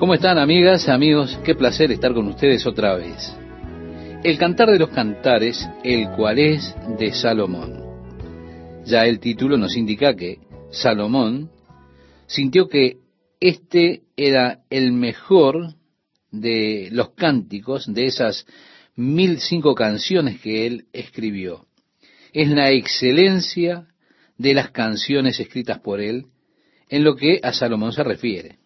¿Cómo están amigas, amigos? Qué placer estar con ustedes otra vez. El cantar de los cantares, el cual es de Salomón. Ya el título nos indica que Salomón sintió que este era el mejor de los cánticos, de esas mil cinco canciones que él escribió. Es la excelencia de las canciones escritas por él en lo que a Salomón se refiere.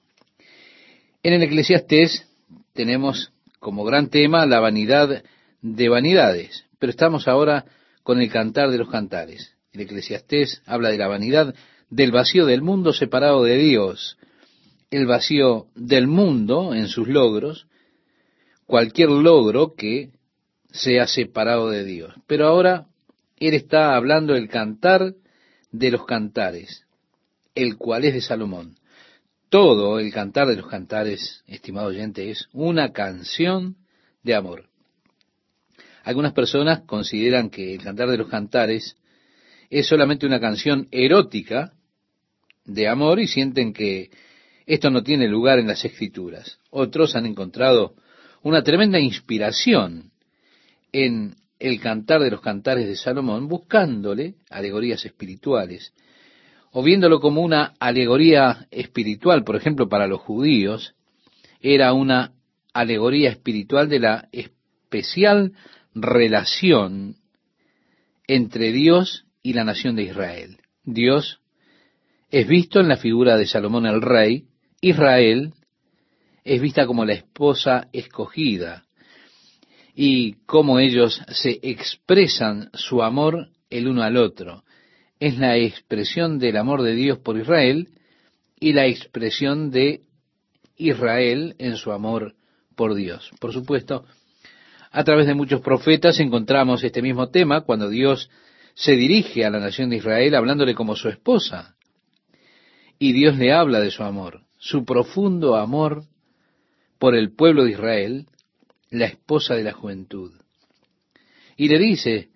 En el Eclesiastés tenemos como gran tema la vanidad de vanidades, pero estamos ahora con el cantar de los cantares. El Eclesiastés habla de la vanidad del vacío del mundo separado de Dios, el vacío del mundo en sus logros, cualquier logro que sea separado de Dios. Pero ahora él está hablando del cantar de los cantares, el cual es de Salomón todo el cantar de los cantares, estimado oyente, es una canción de amor. Algunas personas consideran que el cantar de los cantares es solamente una canción erótica de amor y sienten que esto no tiene lugar en las escrituras. Otros han encontrado una tremenda inspiración en el cantar de los cantares de Salomón, buscándole alegorías espirituales o viéndolo como una alegoría espiritual, por ejemplo, para los judíos, era una alegoría espiritual de la especial relación entre Dios y la nación de Israel. Dios es visto en la figura de Salomón el rey, Israel es vista como la esposa escogida y cómo ellos se expresan su amor el uno al otro es la expresión del amor de Dios por Israel y la expresión de Israel en su amor por Dios. Por supuesto, a través de muchos profetas encontramos este mismo tema cuando Dios se dirige a la nación de Israel hablándole como su esposa. Y Dios le habla de su amor, su profundo amor por el pueblo de Israel, la esposa de la juventud. Y le dice,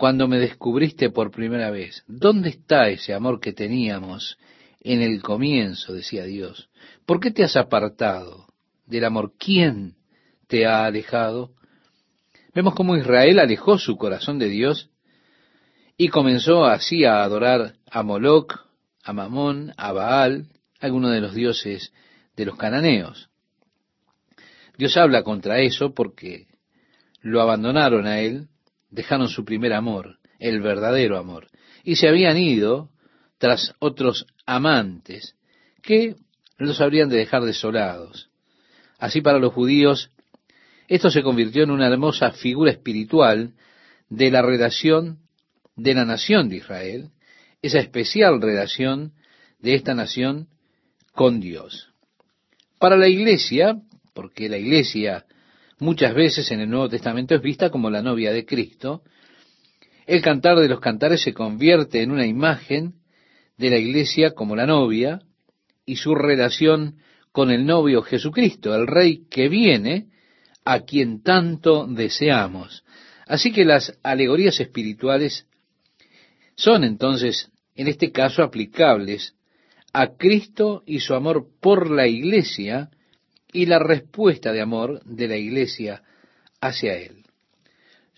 cuando me descubriste por primera vez. ¿Dónde está ese amor que teníamos en el comienzo? decía Dios. ¿Por qué te has apartado del amor? ¿Quién te ha alejado? Vemos cómo Israel alejó su corazón de Dios y comenzó así a adorar a Moloch, a Mamón, a Baal, algunos de los dioses de los cananeos. Dios habla contra eso porque lo abandonaron a él dejaron su primer amor, el verdadero amor, y se habían ido tras otros amantes que los habrían de dejar desolados. Así para los judíos, esto se convirtió en una hermosa figura espiritual de la relación de la nación de Israel, esa especial relación de esta nación con Dios. Para la iglesia, porque la iglesia muchas veces en el Nuevo Testamento es vista como la novia de Cristo, el cantar de los cantares se convierte en una imagen de la iglesia como la novia y su relación con el novio Jesucristo, el rey que viene, a quien tanto deseamos. Así que las alegorías espirituales son entonces, en este caso, aplicables a Cristo y su amor por la iglesia, y la respuesta de amor de la iglesia hacia él.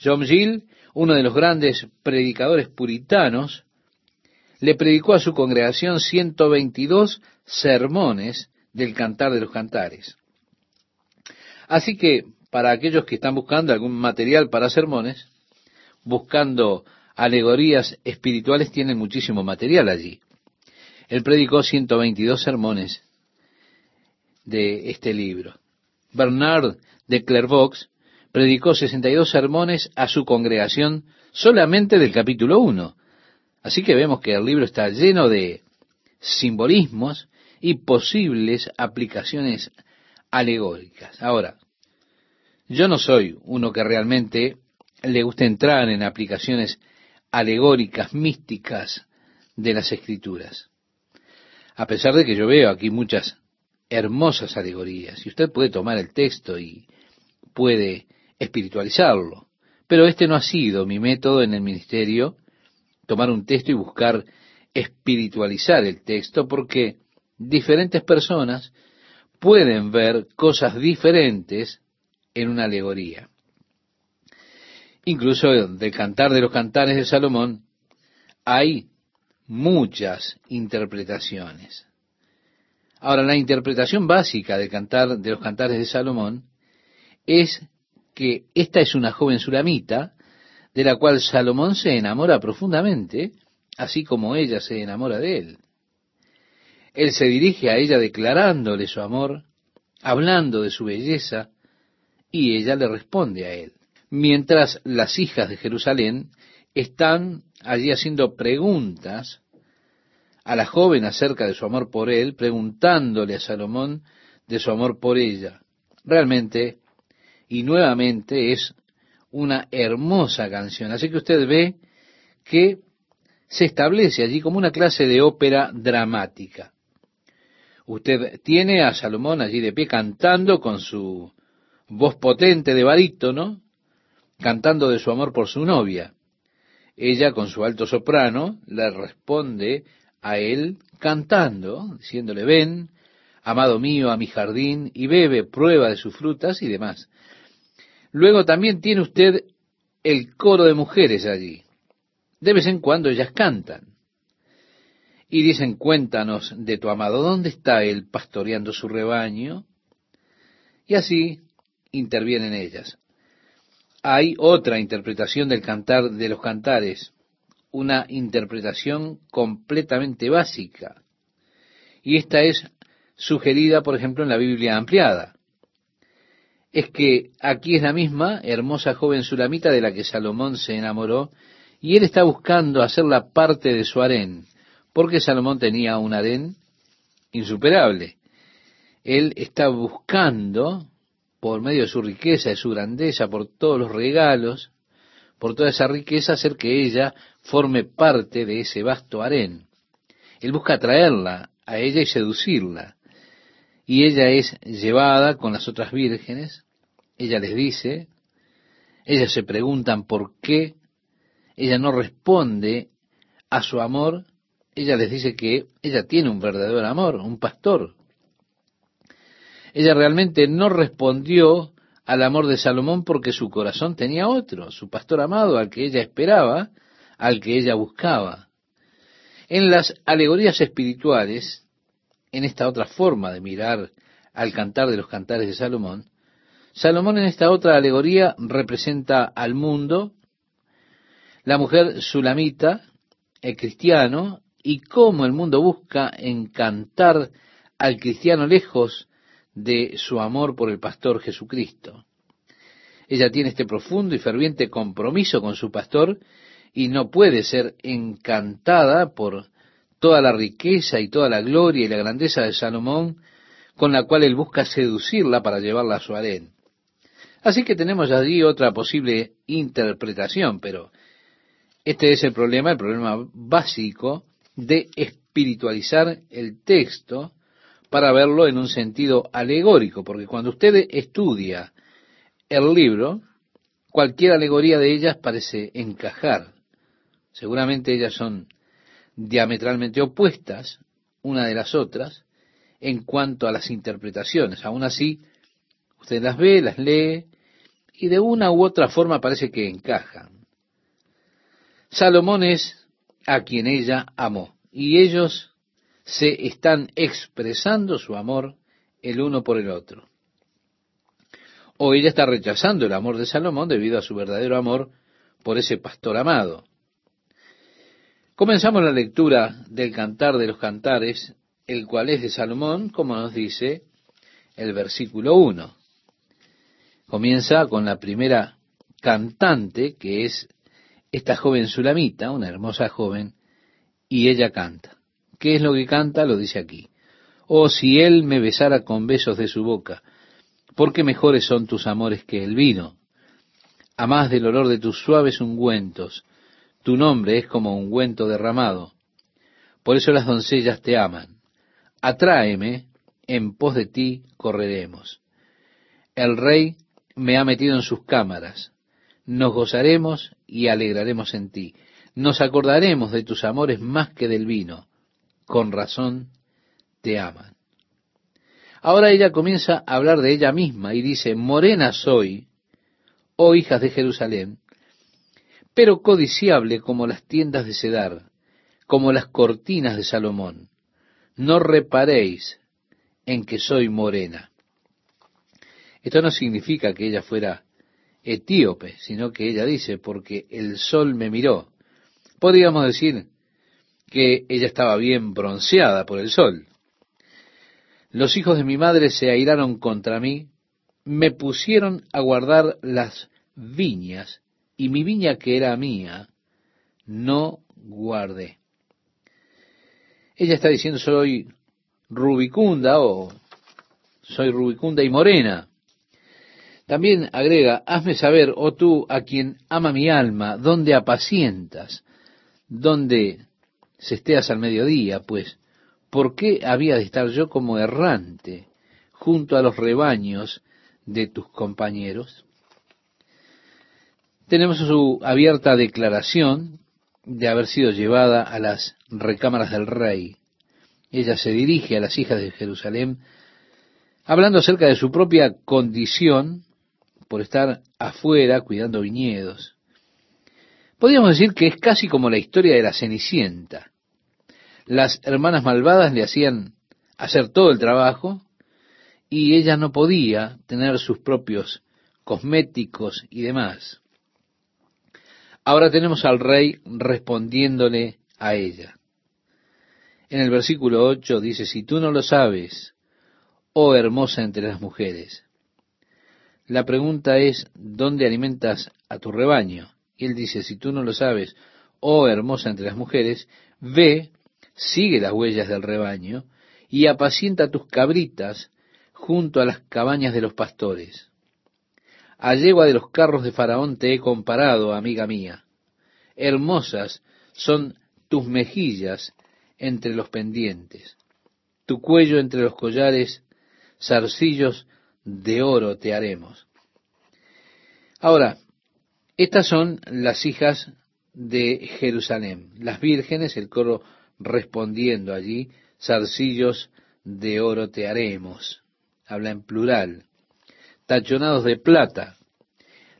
John Gill, uno de los grandes predicadores puritanos, le predicó a su congregación 122 sermones del Cantar de los Cantares. Así que para aquellos que están buscando algún material para sermones, buscando alegorías espirituales, tienen muchísimo material allí. Él predicó 122 sermones de este libro. Bernard de Clairvaux predicó 62 sermones a su congregación solamente del capítulo 1. Así que vemos que el libro está lleno de simbolismos y posibles aplicaciones alegóricas. Ahora, yo no soy uno que realmente le guste entrar en aplicaciones alegóricas, místicas de las escrituras. A pesar de que yo veo aquí muchas hermosas alegorías. Y usted puede tomar el texto y puede espiritualizarlo. Pero este no ha sido mi método en el ministerio, tomar un texto y buscar espiritualizar el texto, porque diferentes personas pueden ver cosas diferentes en una alegoría. Incluso del cantar de los cantares de Salomón hay muchas interpretaciones. Ahora, la interpretación básica cantar de los cantares de Salomón es que esta es una joven sulamita de la cual Salomón se enamora profundamente, así como ella se enamora de él. Él se dirige a ella declarándole su amor, hablando de su belleza, y ella le responde a él. Mientras las hijas de Jerusalén están allí haciendo preguntas a la joven acerca de su amor por él, preguntándole a Salomón de su amor por ella. Realmente, y nuevamente, es una hermosa canción. Así que usted ve que se establece allí como una clase de ópera dramática. Usted tiene a Salomón allí de pie cantando con su voz potente de barítono, cantando de su amor por su novia. Ella con su alto soprano le responde a él cantando, diciéndole, ven, amado mío, a mi jardín, y bebe, prueba de sus frutas y demás. Luego también tiene usted el coro de mujeres allí. De vez en cuando ellas cantan. Y dicen, cuéntanos de tu amado, ¿dónde está él pastoreando su rebaño? Y así intervienen ellas. Hay otra interpretación del cantar de los cantares, una interpretación completamente básica. Y esta es sugerida, por ejemplo, en la Biblia ampliada. Es que aquí es la misma hermosa joven sulamita de la que Salomón se enamoró, y él está buscando hacerla parte de su harén, porque Salomón tenía un harén insuperable. Él está buscando, por medio de su riqueza, de su grandeza, por todos los regalos, por toda esa riqueza, hacer que ella forme parte de ese vasto harén. Él busca atraerla a ella y seducirla. Y ella es llevada con las otras vírgenes, ella les dice, ellas se preguntan por qué, ella no responde a su amor, ella les dice que ella tiene un verdadero amor, un pastor. Ella realmente no respondió al amor de Salomón porque su corazón tenía otro, su pastor amado al que ella esperaba, al que ella buscaba. En las alegorías espirituales, en esta otra forma de mirar al cantar de los cantares de Salomón, Salomón en esta otra alegoría representa al mundo, la mujer sulamita, el cristiano, y cómo el mundo busca encantar al cristiano lejos de su amor por el pastor Jesucristo. Ella tiene este profundo y ferviente compromiso con su pastor y no puede ser encantada por toda la riqueza y toda la gloria y la grandeza de Salomón con la cual él busca seducirla para llevarla a su harén. Así que tenemos allí otra posible interpretación, pero este es el problema, el problema básico de espiritualizar el texto para verlo en un sentido alegórico, porque cuando usted estudia el libro, cualquier alegoría de ellas parece encajar. Seguramente ellas son diametralmente opuestas una de las otras en cuanto a las interpretaciones. Aún así, usted las ve, las lee y de una u otra forma parece que encajan. Salomón es a quien ella amó y ellos se están expresando su amor el uno por el otro. O ella está rechazando el amor de Salomón debido a su verdadero amor por ese pastor amado. Comenzamos la lectura del Cantar de los Cantares, el cual es de Salomón, como nos dice el versículo 1. Comienza con la primera cantante, que es esta joven sulamita, una hermosa joven, y ella canta. ¿Qué es lo que canta? Lo dice aquí. Oh, si él me besara con besos de su boca, porque mejores son tus amores que el vino. A más del olor de tus suaves ungüentos, tu nombre es como ungüento derramado. Por eso las doncellas te aman. Atráeme, en pos de ti correremos. El rey me ha metido en sus cámaras. Nos gozaremos y alegraremos en ti. Nos acordaremos de tus amores más que del vino con razón te aman. Ahora ella comienza a hablar de ella misma y dice, morena soy, oh hijas de Jerusalén, pero codiciable como las tiendas de Cedar, como las cortinas de Salomón. No reparéis en que soy morena. Esto no significa que ella fuera etíope, sino que ella dice, porque el sol me miró. Podríamos decir que ella estaba bien bronceada por el sol. Los hijos de mi madre se airaron contra mí, me pusieron a guardar las viñas, y mi viña que era mía, no guardé. Ella está diciendo soy rubicunda o soy rubicunda y morena. También agrega, hazme saber, oh tú, a quien ama mi alma, dónde apacientas, dónde se esteas al mediodía, pues, ¿por qué había de estar yo como errante junto a los rebaños de tus compañeros? Tenemos su abierta declaración de haber sido llevada a las recámaras del rey. Ella se dirige a las hijas de Jerusalén hablando acerca de su propia condición por estar afuera cuidando viñedos. Podríamos decir que es casi como la historia de la Cenicienta. Las hermanas malvadas le hacían hacer todo el trabajo y ella no podía tener sus propios cosméticos y demás. Ahora tenemos al rey respondiéndole a ella. En el versículo 8 dice, si tú no lo sabes, oh hermosa entre las mujeres, la pregunta es, ¿dónde alimentas a tu rebaño? Y él dice, si tú no lo sabes, oh hermosa entre las mujeres, ve, sigue las huellas del rebaño y apacienta tus cabritas junto a las cabañas de los pastores. A yegua de los carros de Faraón te he comparado, amiga mía. Hermosas son tus mejillas entre los pendientes, tu cuello entre los collares, zarcillos de oro te haremos. Ahora, estas son las hijas de Jerusalén, las vírgenes, el coro respondiendo allí, zarcillos de oro te haremos. Habla en plural. Tachonados de plata.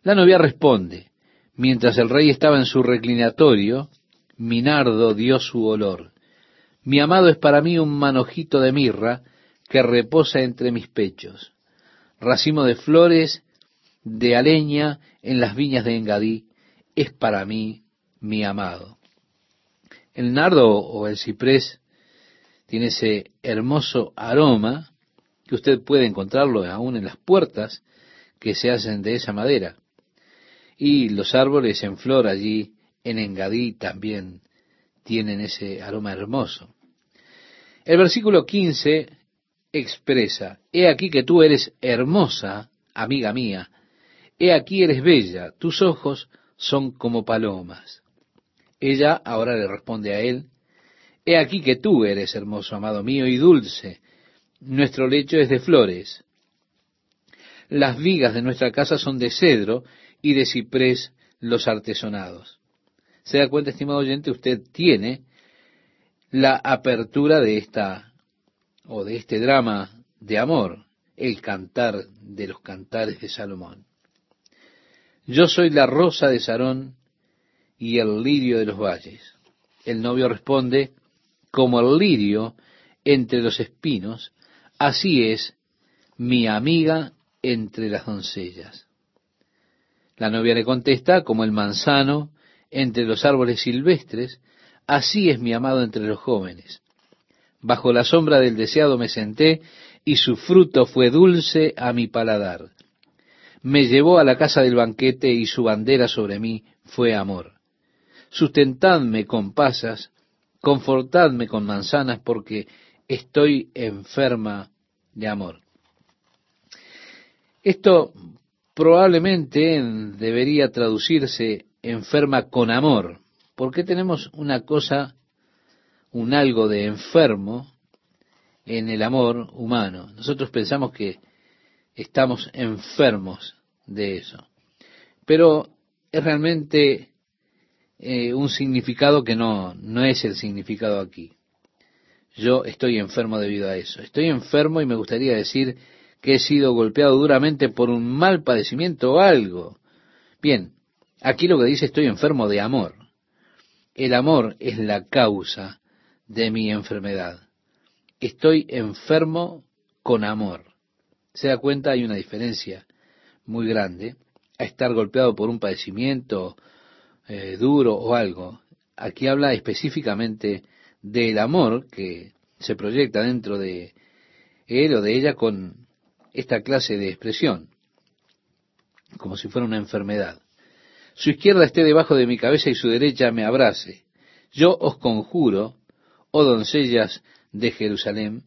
La novia responde, mientras el rey estaba en su reclinatorio, Minardo dio su olor. Mi amado es para mí un manojito de mirra que reposa entre mis pechos racimo de flores de aleña en las viñas de Engadí, es para mí mi amado. El nardo o el ciprés tiene ese hermoso aroma que usted puede encontrarlo aún en las puertas que se hacen de esa madera. Y los árboles en flor allí en Engadí también tienen ese aroma hermoso. El versículo 15 expresa, he aquí que tú eres hermosa, amiga mía, he aquí eres bella, tus ojos son como palomas. Ella ahora le responde a él, he aquí que tú eres hermoso, amado mío, y dulce, nuestro lecho es de flores, las vigas de nuestra casa son de cedro y de ciprés los artesonados. Se da cuenta, estimado oyente, usted tiene la apertura de esta o de este drama de amor, el cantar de los cantares de Salomón. Yo soy la rosa de Sarón y el lirio de los valles. El novio responde, como el lirio entre los espinos, así es mi amiga entre las doncellas. La novia le contesta, como el manzano entre los árboles silvestres, así es mi amado entre los jóvenes. Bajo la sombra del deseado me senté y su fruto fue dulce a mi paladar. Me llevó a la casa del banquete y su bandera sobre mí fue amor. Sustentadme con pasas, confortadme con manzanas, porque estoy enferma de amor. Esto probablemente debería traducirse enferma con amor, porque tenemos una cosa un algo de enfermo en el amor humano. Nosotros pensamos que estamos enfermos de eso. Pero es realmente eh, un significado que no, no es el significado aquí. yo estoy enfermo debido a eso. Estoy enfermo y me gustaría decir que he sido golpeado duramente por un mal padecimiento o algo. Bien, aquí lo que dice estoy enfermo de amor. El amor es la causa de mi enfermedad. Estoy enfermo con amor. Se da cuenta, hay una diferencia muy grande a estar golpeado por un padecimiento eh, duro o algo. Aquí habla específicamente del amor que se proyecta dentro de él o de ella con esta clase de expresión, como si fuera una enfermedad. Su izquierda esté debajo de mi cabeza y su derecha me abrace. Yo os conjuro, oh doncellas de Jerusalén,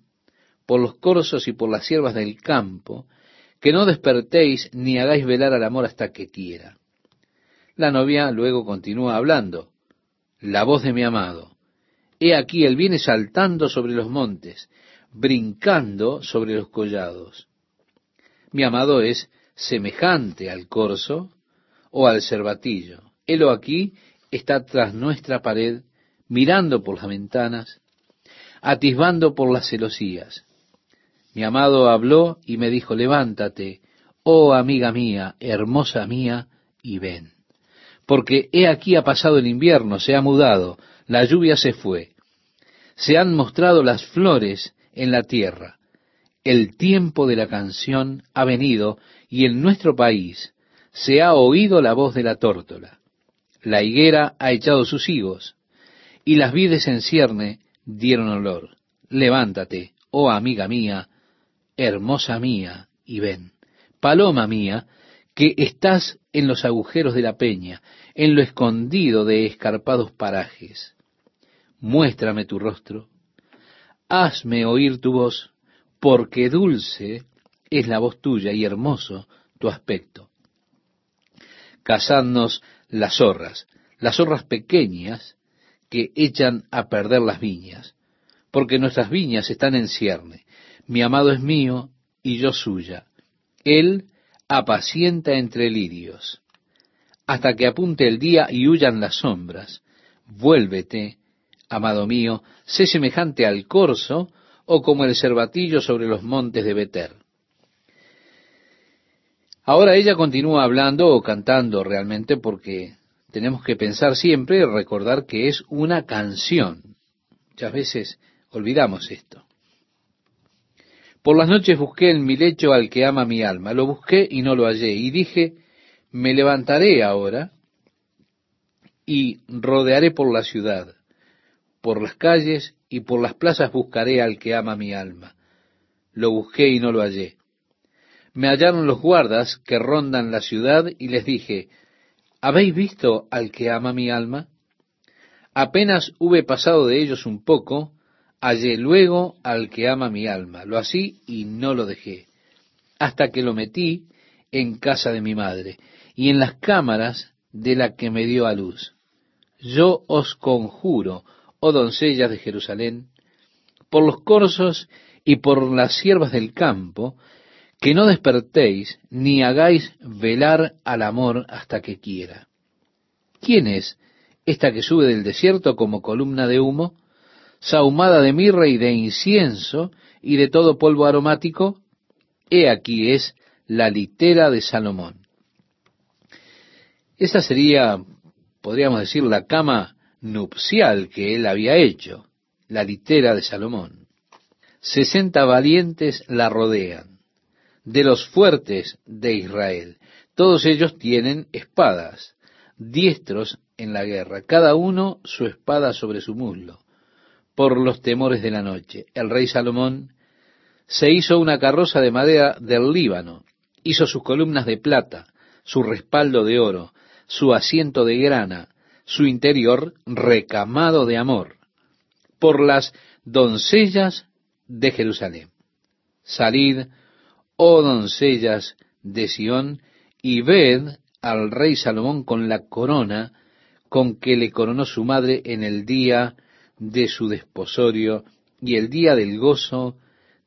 por los corzos y por las siervas del campo, que no despertéis ni hagáis velar al amor hasta que quiera. La novia luego continúa hablando. La voz de mi amado. He aquí, él viene saltando sobre los montes, brincando sobre los collados. Mi amado es semejante al corzo o al cervatillo. Helo aquí está tras nuestra pared, mirando por las ventanas, atisbando por las celosías. Mi amado habló y me dijo, levántate, oh amiga mía, hermosa mía, y ven. Porque he aquí ha pasado el invierno, se ha mudado, la lluvia se fue, se han mostrado las flores en la tierra. El tiempo de la canción ha venido y en nuestro país se ha oído la voz de la tórtola. La higuera ha echado sus higos y las vides en cierne dieron olor. Levántate, oh amiga mía, hermosa mía, y ven. Paloma mía, que estás en los agujeros de la peña, en lo escondido de escarpados parajes muéstrame tu rostro, hazme oír tu voz, porque dulce es la voz tuya y hermoso tu aspecto. Cazadnos las zorras, las zorras pequeñas que echan a perder las viñas, porque nuestras viñas están en cierne. Mi amado es mío y yo suya. Él apacienta entre lirios, hasta que apunte el día y huyan las sombras. Vuélvete amado mío, sé semejante al corzo o como el cervatillo sobre los montes de Beter. Ahora ella continúa hablando o cantando realmente porque tenemos que pensar siempre y recordar que es una canción. Muchas veces olvidamos esto. Por las noches busqué en mi lecho al que ama mi alma. Lo busqué y no lo hallé. Y dije, me levantaré ahora y rodearé por la ciudad por las calles y por las plazas buscaré al que ama mi alma. Lo busqué y no lo hallé. Me hallaron los guardas que rondan la ciudad y les dije, ¿habéis visto al que ama mi alma? Apenas hube pasado de ellos un poco, hallé luego al que ama mi alma. Lo así y no lo dejé, hasta que lo metí en casa de mi madre y en las cámaras de la que me dio a luz. Yo os conjuro, oh doncellas de Jerusalén, por los corzos y por las siervas del campo, que no despertéis ni hagáis velar al amor hasta que quiera. ¿Quién es esta que sube del desierto como columna de humo, sahumada de mirra y de incienso y de todo polvo aromático? He aquí es la litera de Salomón. Esa sería, podríamos decir, la cama nupcial que él había hecho, la litera de Salomón. Sesenta valientes la rodean, de los fuertes de Israel. Todos ellos tienen espadas, diestros en la guerra, cada uno su espada sobre su muslo, por los temores de la noche. El rey Salomón se hizo una carroza de madera del Líbano, hizo sus columnas de plata, su respaldo de oro, su asiento de grana, su interior recamado de amor por las doncellas de Jerusalén. Salid, oh doncellas de Sión, y ved al rey Salomón con la corona con que le coronó su madre en el día de su desposorio y el día del gozo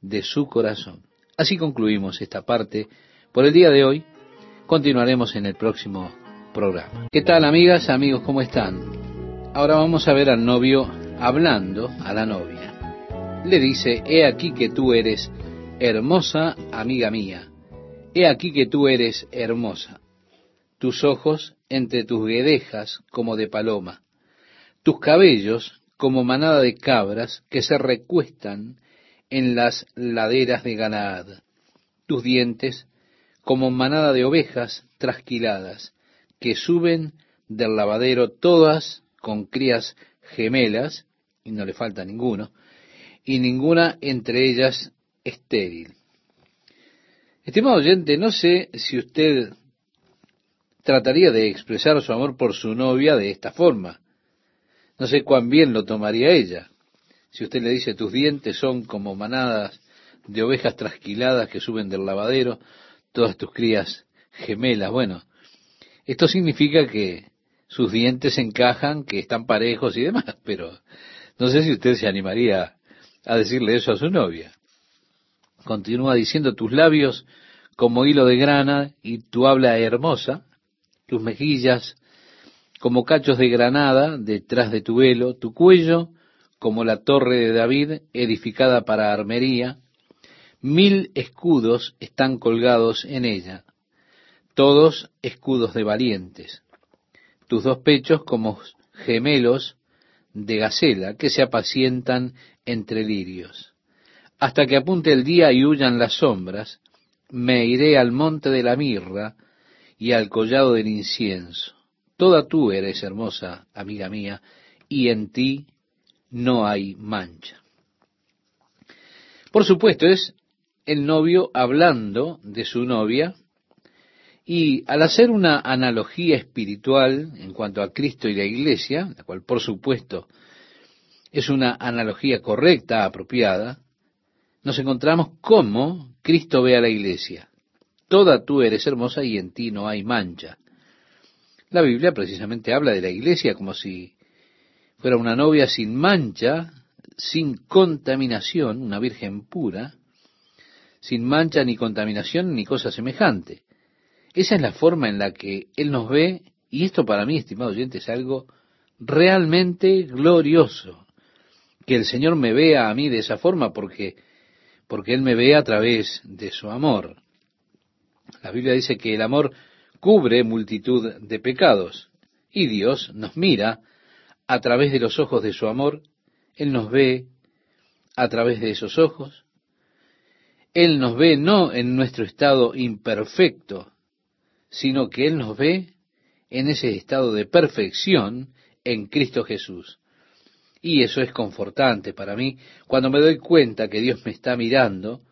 de su corazón. Así concluimos esta parte por el día de hoy. Continuaremos en el próximo programa. ¿Qué tal amigas, amigos, cómo están? Ahora vamos a ver al novio hablando a la novia. le dice, he aquí que tú eres hermosa amiga mía, he aquí que tú eres hermosa, tus ojos entre tus guedejas como de paloma, tus cabellos como manada de cabras que se recuestan en las laderas de Ganaad, tus dientes como manada de ovejas trasquiladas que suben del lavadero todas con crías gemelas, y no le falta ninguno, y ninguna entre ellas estéril. Estimado oyente, no sé si usted trataría de expresar su amor por su novia de esta forma. No sé cuán bien lo tomaría ella. Si usted le dice tus dientes son como manadas de ovejas trasquiladas que suben del lavadero, todas tus crías gemelas. Bueno, esto significa que sus dientes encajan, que están parejos y demás, pero no sé si usted se animaría a decirle eso a su novia. Continúa diciendo tus labios como hilo de grana y tu habla hermosa, tus mejillas como cachos de granada detrás de tu velo, tu cuello como la torre de David edificada para armería, mil escudos están colgados en ella, todos escudos de valientes, tus dos pechos como gemelos de gacela que se apacientan entre lirios. Hasta que apunte el día y huyan las sombras, me iré al monte de la mirra y al collado del incienso. Toda tú eres hermosa, amiga mía, y en ti no hay mancha. Por supuesto, es el novio hablando de su novia, y al hacer una analogía espiritual en cuanto a Cristo y la iglesia, la cual por supuesto es una analogía correcta, apropiada, nos encontramos cómo Cristo ve a la iglesia. Toda tú eres hermosa y en ti no hay mancha. La Biblia precisamente habla de la iglesia como si fuera una novia sin mancha, sin contaminación, una virgen pura, sin mancha ni contaminación ni cosa semejante. Esa es la forma en la que Él nos ve, y esto para mí, estimado oyente, es algo realmente glorioso. Que el Señor me vea a mí de esa forma porque, porque Él me ve a través de su amor. La Biblia dice que el amor cubre multitud de pecados y Dios nos mira a través de los ojos de su amor. Él nos ve a través de esos ojos. Él nos ve no en nuestro estado imperfecto, sino que Él nos ve en ese estado de perfección en Cristo Jesús. Y eso es confortante para mí cuando me doy cuenta que Dios me está mirando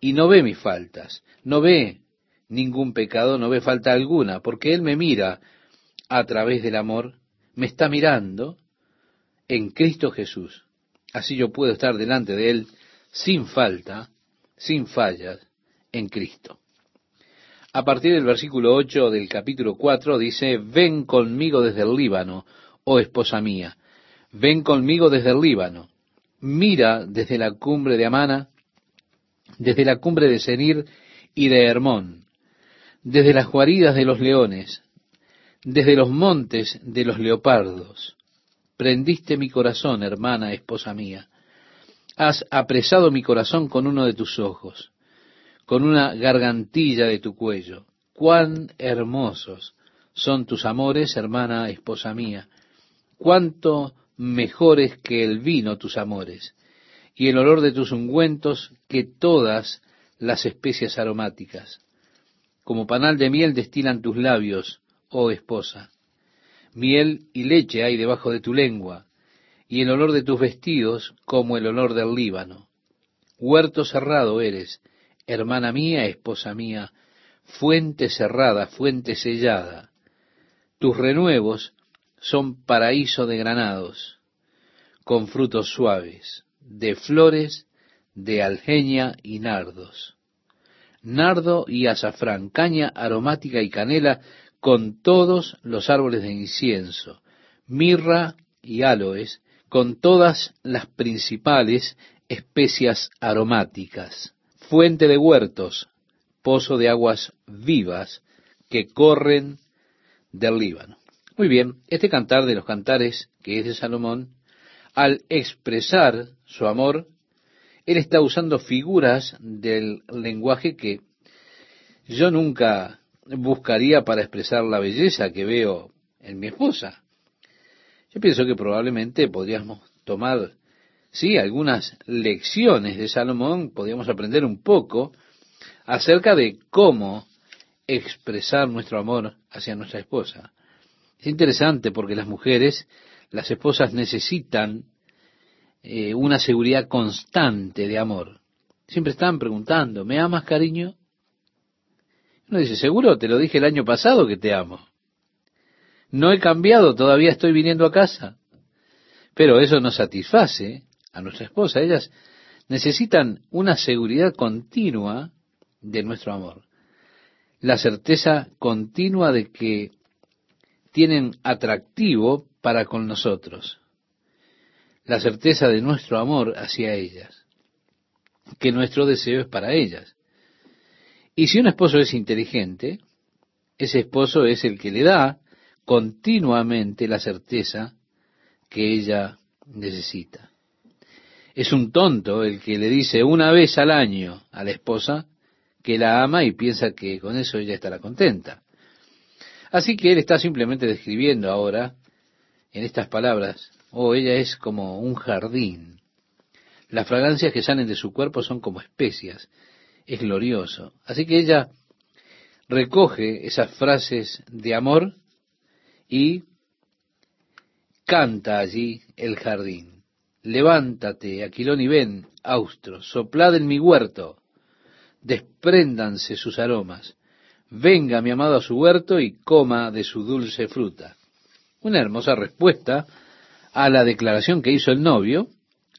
y no ve mis faltas, no ve ningún pecado, no ve falta alguna, porque Él me mira a través del amor, me está mirando en Cristo Jesús. Así yo puedo estar delante de Él sin falta, sin fallas, en Cristo. A partir del versículo 8 del capítulo 4 dice, ven conmigo desde el Líbano, oh esposa mía, ven conmigo desde el Líbano, mira desde la cumbre de Amana, desde la cumbre de Senir y de Hermón, desde las guaridas de los leones, desde los montes de los leopardos. Prendiste mi corazón, hermana, esposa mía. Has apresado mi corazón con uno de tus ojos con una gargantilla de tu cuello. Cuán hermosos son tus amores, hermana, esposa mía. Cuánto mejores que el vino tus amores, y el olor de tus ungüentos que todas las especias aromáticas. Como panal de miel destilan tus labios, oh esposa. Miel y leche hay debajo de tu lengua, y el olor de tus vestidos como el olor del Líbano. Huerto cerrado eres, hermana mía, esposa mía, fuente cerrada, fuente sellada. Tus renuevos son paraíso de granados, con frutos suaves, de flores, de algeña y nardos. Nardo y azafrán, caña aromática y canela, con todos los árboles de incienso, mirra y aloes, con todas las principales especias aromáticas fuente de huertos, pozo de aguas vivas que corren del Líbano. Muy bien, este cantar de los cantares, que es de Salomón, al expresar su amor, él está usando figuras del lenguaje que yo nunca buscaría para expresar la belleza que veo en mi esposa. Yo pienso que probablemente podríamos tomar, sí, algunas lecciones de Salomón, podríamos aprender un poco acerca de cómo expresar nuestro amor hacia nuestra esposa. Es interesante porque las mujeres, las esposas necesitan eh, una seguridad constante de amor. Siempre están preguntando, ¿me amas, cariño? Uno dice, seguro, te lo dije el año pasado que te amo. No he cambiado, todavía estoy viniendo a casa. Pero eso no satisface a nuestra esposa. Ellas necesitan una seguridad continua de nuestro amor. La certeza continua de que tienen atractivo para con nosotros. La certeza de nuestro amor hacia ellas. Que nuestro deseo es para ellas. Y si un esposo es inteligente, ese esposo es el que le da continuamente la certeza que ella necesita. Es un tonto el que le dice una vez al año a la esposa que la ama y piensa que con eso ella estará contenta. Así que él está simplemente describiendo ahora en estas palabras, oh, ella es como un jardín. Las fragancias que salen de su cuerpo son como especias es glorioso. Así que ella recoge esas frases de amor y canta allí el jardín. Levántate, Aquilón y ven, austro, soplad en mi huerto, despréndanse sus aromas. Venga mi amado a su huerto y coma de su dulce fruta. Una hermosa respuesta a la declaración que hizo el novio,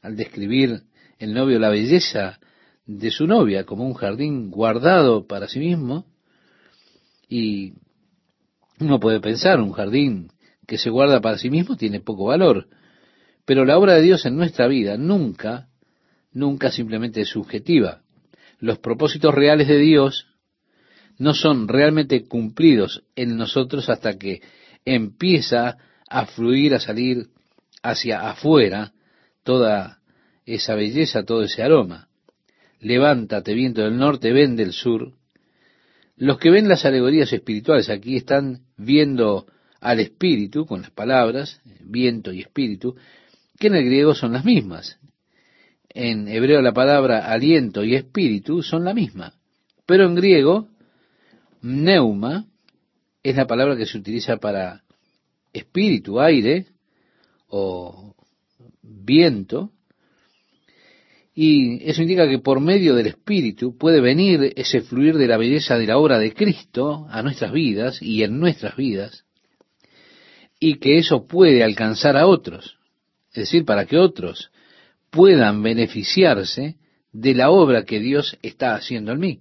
al describir el novio la belleza de su novia como un jardín guardado para sí mismo. Y uno puede pensar, un jardín que se guarda para sí mismo tiene poco valor. Pero la obra de Dios en nuestra vida nunca, nunca simplemente es subjetiva. Los propósitos reales de Dios no son realmente cumplidos en nosotros hasta que empieza a fluir, a salir hacia afuera toda esa belleza, todo ese aroma levántate viento del norte, ven del sur. Los que ven las alegorías espirituales aquí están viendo al espíritu con las palabras, viento y espíritu, que en el griego son las mismas. En hebreo la palabra aliento y espíritu son la misma, pero en griego neuma es la palabra que se utiliza para espíritu, aire o viento, y eso indica que por medio del Espíritu puede venir ese fluir de la belleza de la obra de Cristo a nuestras vidas y en nuestras vidas, y que eso puede alcanzar a otros, es decir, para que otros puedan beneficiarse de la obra que Dios está haciendo en mí.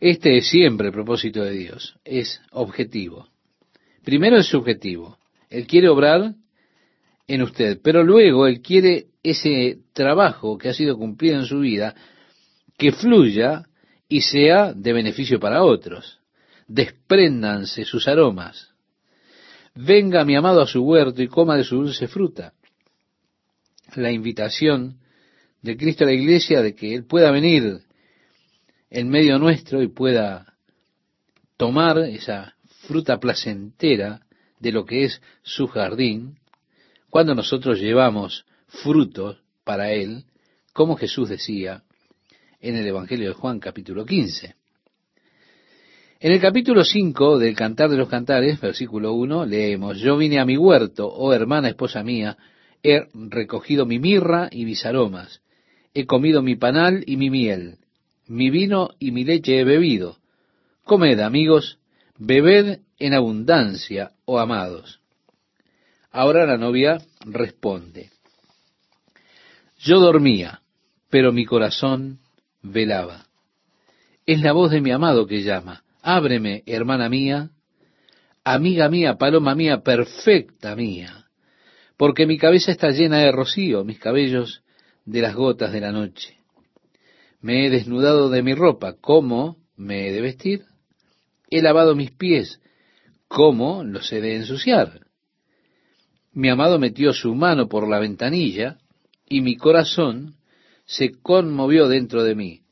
Este es siempre el propósito de Dios, es objetivo. Primero es subjetivo. Él quiere obrar en usted, pero luego Él quiere ese trabajo que ha sido cumplido en su vida, que fluya y sea de beneficio para otros. Despréndanse sus aromas. Venga mi amado a su huerto y coma de su dulce fruta. La invitación de Cristo a la iglesia de que Él pueda venir en medio nuestro y pueda tomar esa fruta placentera de lo que es su jardín, cuando nosotros llevamos frutos para él, como Jesús decía en el Evangelio de Juan capítulo 15. En el capítulo 5 del Cantar de los Cantares, versículo 1, leemos, Yo vine a mi huerto, oh hermana esposa mía, he recogido mi mirra y mis aromas, he comido mi panal y mi miel, mi vino y mi leche he bebido. Comed, amigos, bebed en abundancia, amados. Ahora la novia responde, yo dormía, pero mi corazón velaba. Es la voz de mi amado que llama. Ábreme, hermana mía, amiga mía, paloma mía, perfecta mía, porque mi cabeza está llena de rocío, mis cabellos de las gotas de la noche. Me he desnudado de mi ropa, ¿cómo me he de vestir? He lavado mis pies, ¿cómo los he de ensuciar? Mi amado metió su mano por la ventanilla, y mi corazón se conmovió dentro de mí.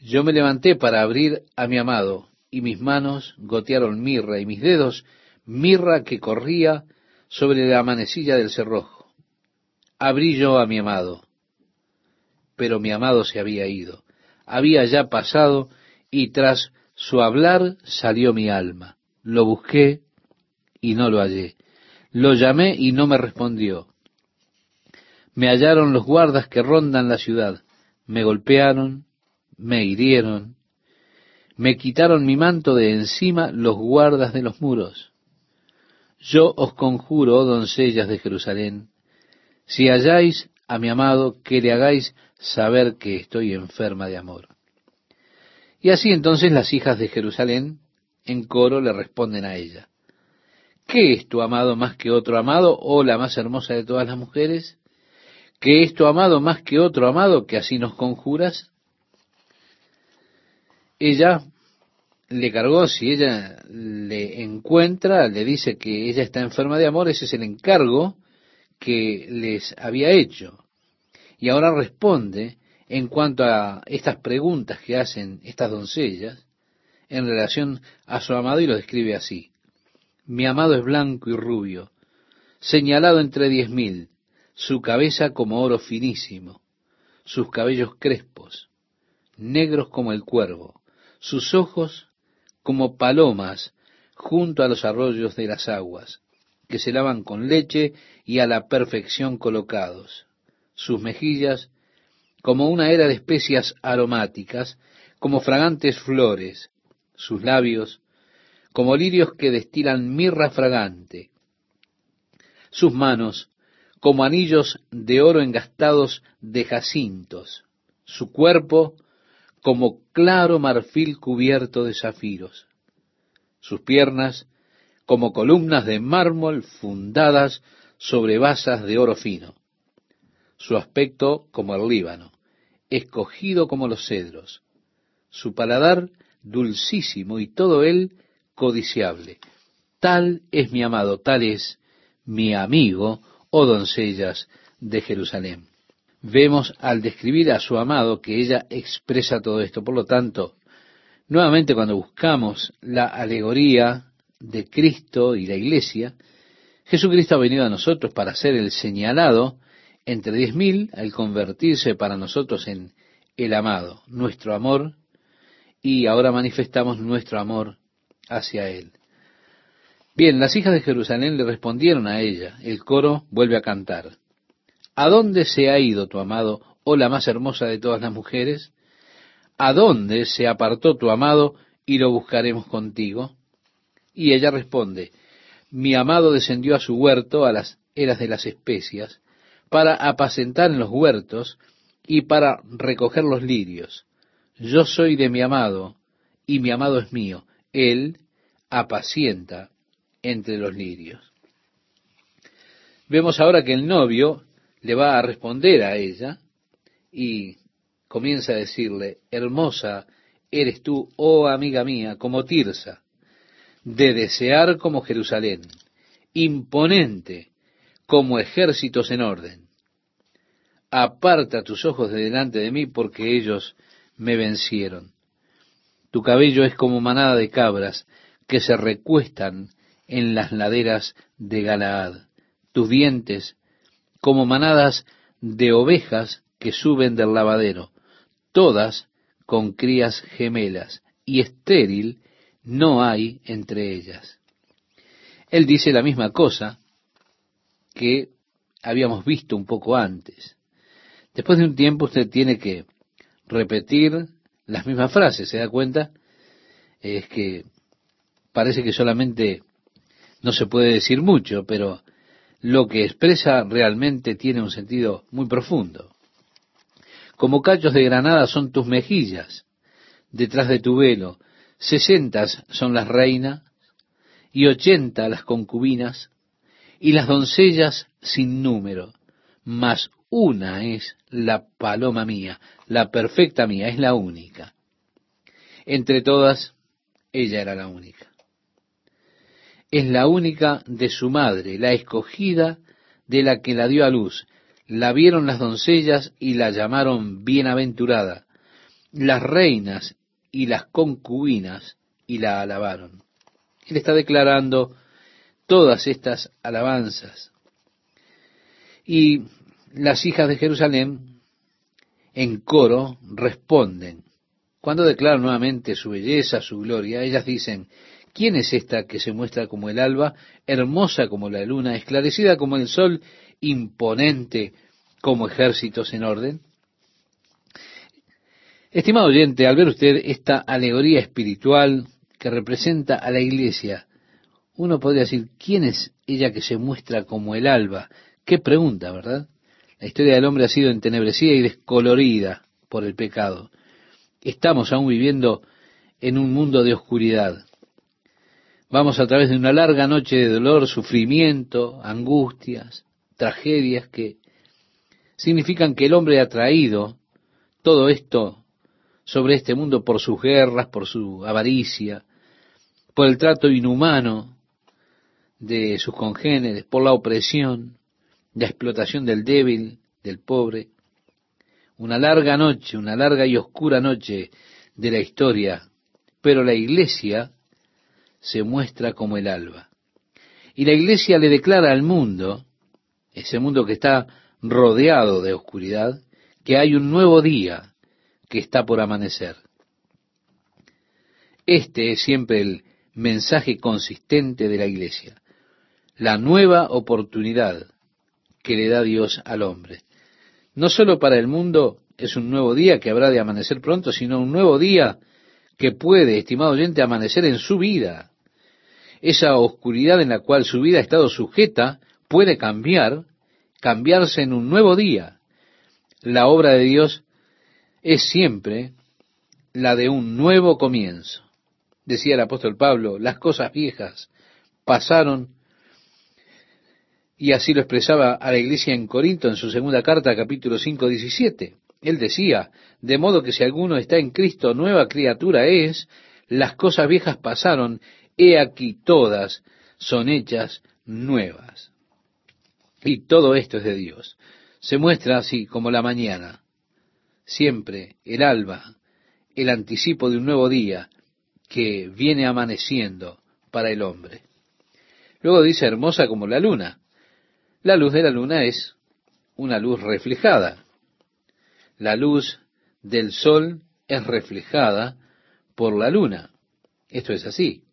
Yo me levanté para abrir a mi amado, y mis manos gotearon mirra, y mis dedos mirra que corría sobre la manecilla del cerrojo. Abrí yo a mi amado, pero mi amado se había ido. Había ya pasado, y tras su hablar salió mi alma. Lo busqué y no lo hallé. Lo llamé y no me respondió. Me hallaron los guardas que rondan la ciudad. Me golpearon, me hirieron, me quitaron mi manto de encima los guardas de los muros. Yo os conjuro, oh doncellas de Jerusalén, si halláis a mi amado, que le hagáis saber que estoy enferma de amor. Y así entonces las hijas de Jerusalén en coro le responden a ella. ¿Qué es tu amado más que otro amado, o la más hermosa de todas las mujeres? ¿Qué es tu amado más que otro amado que así nos conjuras? Ella le cargó, si ella le encuentra, le dice que ella está enferma de amor, ese es el encargo que les había hecho. Y ahora responde en cuanto a estas preguntas que hacen estas doncellas en relación a su amado y lo describe así. Mi amado es blanco y rubio, señalado entre diez mil, su cabeza como oro finísimo, sus cabellos crespos, negros como el cuervo, sus ojos como palomas junto a los arroyos de las aguas, que se lavan con leche y a la perfección colocados, sus mejillas como una era de especias aromáticas, como fragantes flores, sus labios como lirios que destilan mirra fragante, sus manos como anillos de oro engastados de jacintos, su cuerpo como claro marfil cubierto de zafiros, sus piernas como columnas de mármol fundadas sobre basas de oro fino, su aspecto como el Líbano, escogido como los cedros, su paladar dulcísimo y todo él codiciable. Tal es mi amado, tal es mi amigo, oh doncellas de Jerusalén. Vemos al describir a su amado que ella expresa todo esto. Por lo tanto, nuevamente cuando buscamos la alegoría de Cristo y la iglesia, Jesucristo ha venido a nosotros para ser el señalado entre diez mil al convertirse para nosotros en el amado, nuestro amor, y ahora manifestamos nuestro amor hacia Él. Bien, las hijas de Jerusalén le respondieron a ella. El coro vuelve a cantar. ¿A dónde se ha ido tu amado, oh la más hermosa de todas las mujeres? ¿A dónde se apartó tu amado y lo buscaremos contigo? Y ella responde, mi amado descendió a su huerto a las eras de las especias, para apacentar en los huertos y para recoger los lirios. Yo soy de mi amado, y mi amado es mío. Él apacienta entre los lirios. Vemos ahora que el novio le va a responder a ella y comienza a decirle, hermosa eres tú, oh amiga mía, como Tirsa, de desear como Jerusalén, imponente como ejércitos en orden. Aparta tus ojos de delante de mí porque ellos me vencieron. Tu cabello es como manada de cabras que se recuestan en las laderas de Galaad. Tus dientes como manadas de ovejas que suben del lavadero, todas con crías gemelas, y estéril no hay entre ellas. Él dice la misma cosa que habíamos visto un poco antes. Después de un tiempo usted tiene que repetir las mismas frases, ¿se da cuenta? Es que parece que solamente no se puede decir mucho, pero lo que expresa realmente tiene un sentido muy profundo. Como cachos de granada son tus mejillas, detrás de tu velo, sesentas son las reinas y ochenta las concubinas y las doncellas sin número, mas una es la paloma mía, la perfecta mía, es la única. Entre todas, ella era la única. Es la única de su madre, la escogida de la que la dio a luz, La vieron las doncellas y la llamaron bienaventurada, las reinas y las concubinas y la alabaron. Él está declarando todas estas alabanzas. Y las hijas de Jerusalén en coro responden. Cuando declaran nuevamente su belleza, su gloria, ellas dicen, ¿quién es esta que se muestra como el alba, hermosa como la luna, esclarecida como el sol, imponente como ejércitos en orden? Estimado oyente, al ver usted esta alegoría espiritual que representa a la iglesia, uno podría decir, ¿quién es ella que se muestra como el alba? Qué pregunta, ¿verdad? La historia del hombre ha sido entenebrecida y descolorida por el pecado. Estamos aún viviendo en un mundo de oscuridad. Vamos a través de una larga noche de dolor, sufrimiento, angustias, tragedias que significan que el hombre ha traído todo esto sobre este mundo por sus guerras, por su avaricia, por el trato inhumano de sus congéneres, por la opresión, la explotación del débil, del pobre una larga noche, una larga y oscura noche de la historia, pero la iglesia se muestra como el alba. Y la iglesia le declara al mundo, ese mundo que está rodeado de oscuridad, que hay un nuevo día que está por amanecer. Este es siempre el mensaje consistente de la iglesia, la nueva oportunidad que le da Dios al hombre. No solo para el mundo es un nuevo día que habrá de amanecer pronto, sino un nuevo día que puede, estimado oyente, amanecer en su vida. Esa oscuridad en la cual su vida ha estado sujeta puede cambiar, cambiarse en un nuevo día. La obra de Dios es siempre la de un nuevo comienzo. Decía el apóstol Pablo, las cosas viejas pasaron y así lo expresaba a la iglesia en Corinto en su segunda carta, capítulo 5, 17. Él decía, de modo que si alguno está en Cristo, nueva criatura es, las cosas viejas pasaron, he aquí todas son hechas nuevas. Y todo esto es de Dios. Se muestra así como la mañana, siempre el alba, el anticipo de un nuevo día que viene amaneciendo para el hombre. Luego dice hermosa como la luna. La luz de la luna es una luz reflejada. La luz del sol es reflejada por la luna. Esto es así.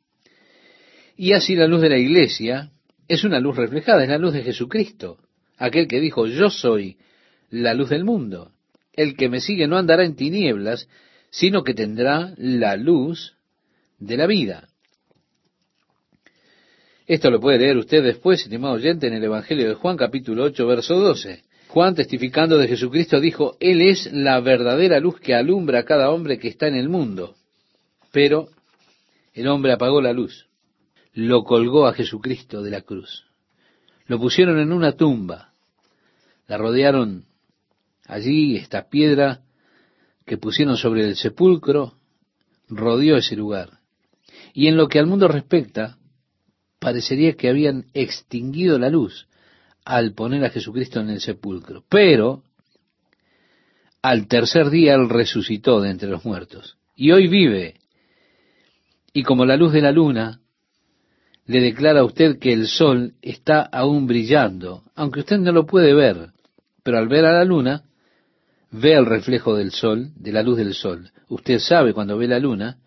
Y así la luz de la iglesia es una luz reflejada, es la luz de Jesucristo, aquel que dijo, yo soy la luz del mundo. El que me sigue no andará en tinieblas, sino que tendrá la luz de la vida. Esto lo puede leer usted después, estimado oyente, en el Evangelio de Juan capítulo 8, verso 12. Juan, testificando de Jesucristo, dijo, Él es la verdadera luz que alumbra a cada hombre que está en el mundo. Pero el hombre apagó la luz, lo colgó a Jesucristo de la cruz, lo pusieron en una tumba, la rodearon allí, esta piedra que pusieron sobre el sepulcro, rodeó ese lugar. Y en lo que al mundo respecta, parecería que habían extinguido la luz al poner a Jesucristo en el sepulcro. Pero al tercer día Él resucitó de entre los muertos. Y hoy vive. Y como la luz de la luna le declara a usted que el sol está aún brillando, aunque usted no lo puede ver, pero al ver a la luna, ve el reflejo del sol, de la luz del sol. Usted sabe cuando ve la luna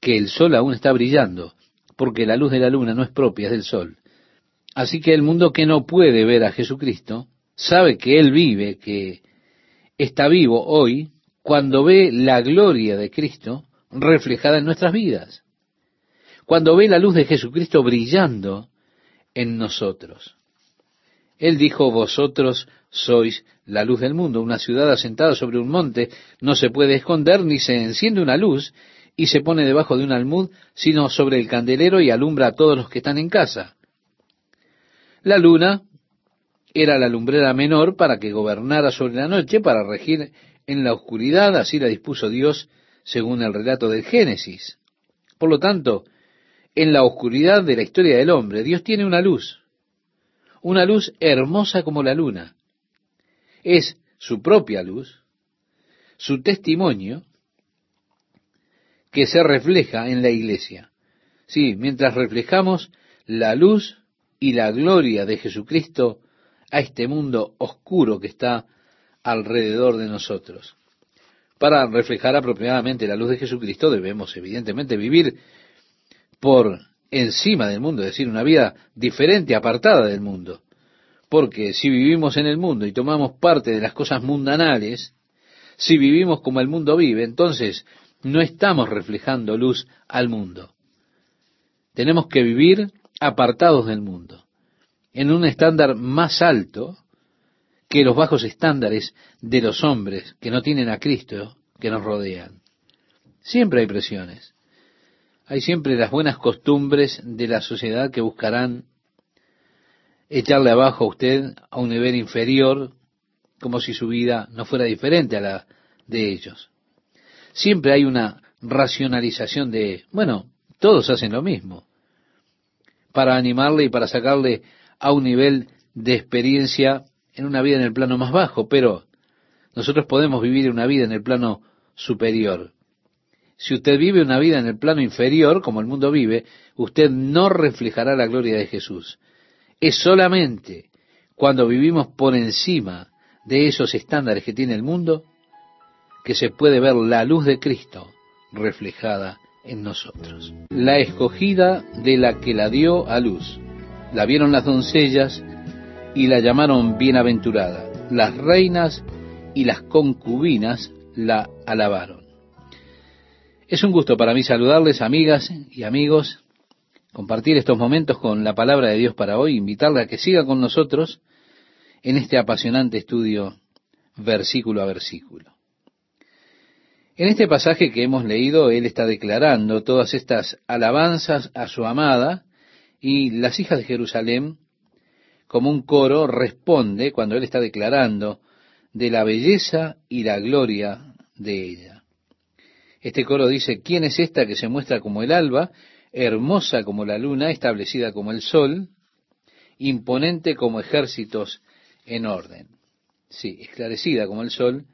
que el sol aún está brillando porque la luz de la luna no es propia, es del sol. Así que el mundo que no puede ver a Jesucristo, sabe que Él vive, que está vivo hoy, cuando ve la gloria de Cristo reflejada en nuestras vidas. Cuando ve la luz de Jesucristo brillando en nosotros. Él dijo, vosotros sois la luz del mundo. Una ciudad asentada sobre un monte no se puede esconder ni se enciende una luz y se pone debajo de un almud, sino sobre el candelero y alumbra a todos los que están en casa. La luna era la lumbrera menor para que gobernara sobre la noche, para regir en la oscuridad, así la dispuso Dios según el relato del Génesis. Por lo tanto, en la oscuridad de la historia del hombre, Dios tiene una luz, una luz hermosa como la luna. es su propia luz, su testimonio, que se refleja en la iglesia. Sí, mientras reflejamos la luz y la gloria de Jesucristo a este mundo oscuro que está alrededor de nosotros. Para reflejar apropiadamente la luz de Jesucristo debemos evidentemente vivir por encima del mundo, es decir, una vida diferente, apartada del mundo. Porque si vivimos en el mundo y tomamos parte de las cosas mundanales, si vivimos como el mundo vive, entonces no estamos reflejando luz al mundo. Tenemos que vivir apartados del mundo, en un estándar más alto que los bajos estándares de los hombres que no tienen a Cristo que nos rodean. Siempre hay presiones. Hay siempre las buenas costumbres de la sociedad que buscarán echarle abajo a usted a un nivel inferior, como si su vida no fuera diferente a la de ellos. Siempre hay una racionalización de, bueno, todos hacen lo mismo, para animarle y para sacarle a un nivel de experiencia en una vida en el plano más bajo, pero nosotros podemos vivir una vida en el plano superior. Si usted vive una vida en el plano inferior, como el mundo vive, usted no reflejará la gloria de Jesús. Es solamente cuando vivimos por encima de esos estándares que tiene el mundo que se puede ver la luz de Cristo reflejada en nosotros. La escogida de la que la dio a luz. La vieron las doncellas y la llamaron bienaventurada. Las reinas y las concubinas la alabaron. Es un gusto para mí saludarles, amigas y amigos, compartir estos momentos con la palabra de Dios para hoy, invitarle a que siga con nosotros en este apasionante estudio versículo a versículo. En este pasaje que hemos leído, Él está declarando todas estas alabanzas a su amada y las hijas de Jerusalén, como un coro, responde cuando Él está declarando de la belleza y la gloria de ella. Este coro dice, ¿quién es esta que se muestra como el alba, hermosa como la luna, establecida como el sol, imponente como ejércitos en orden? Sí, esclarecida como el sol,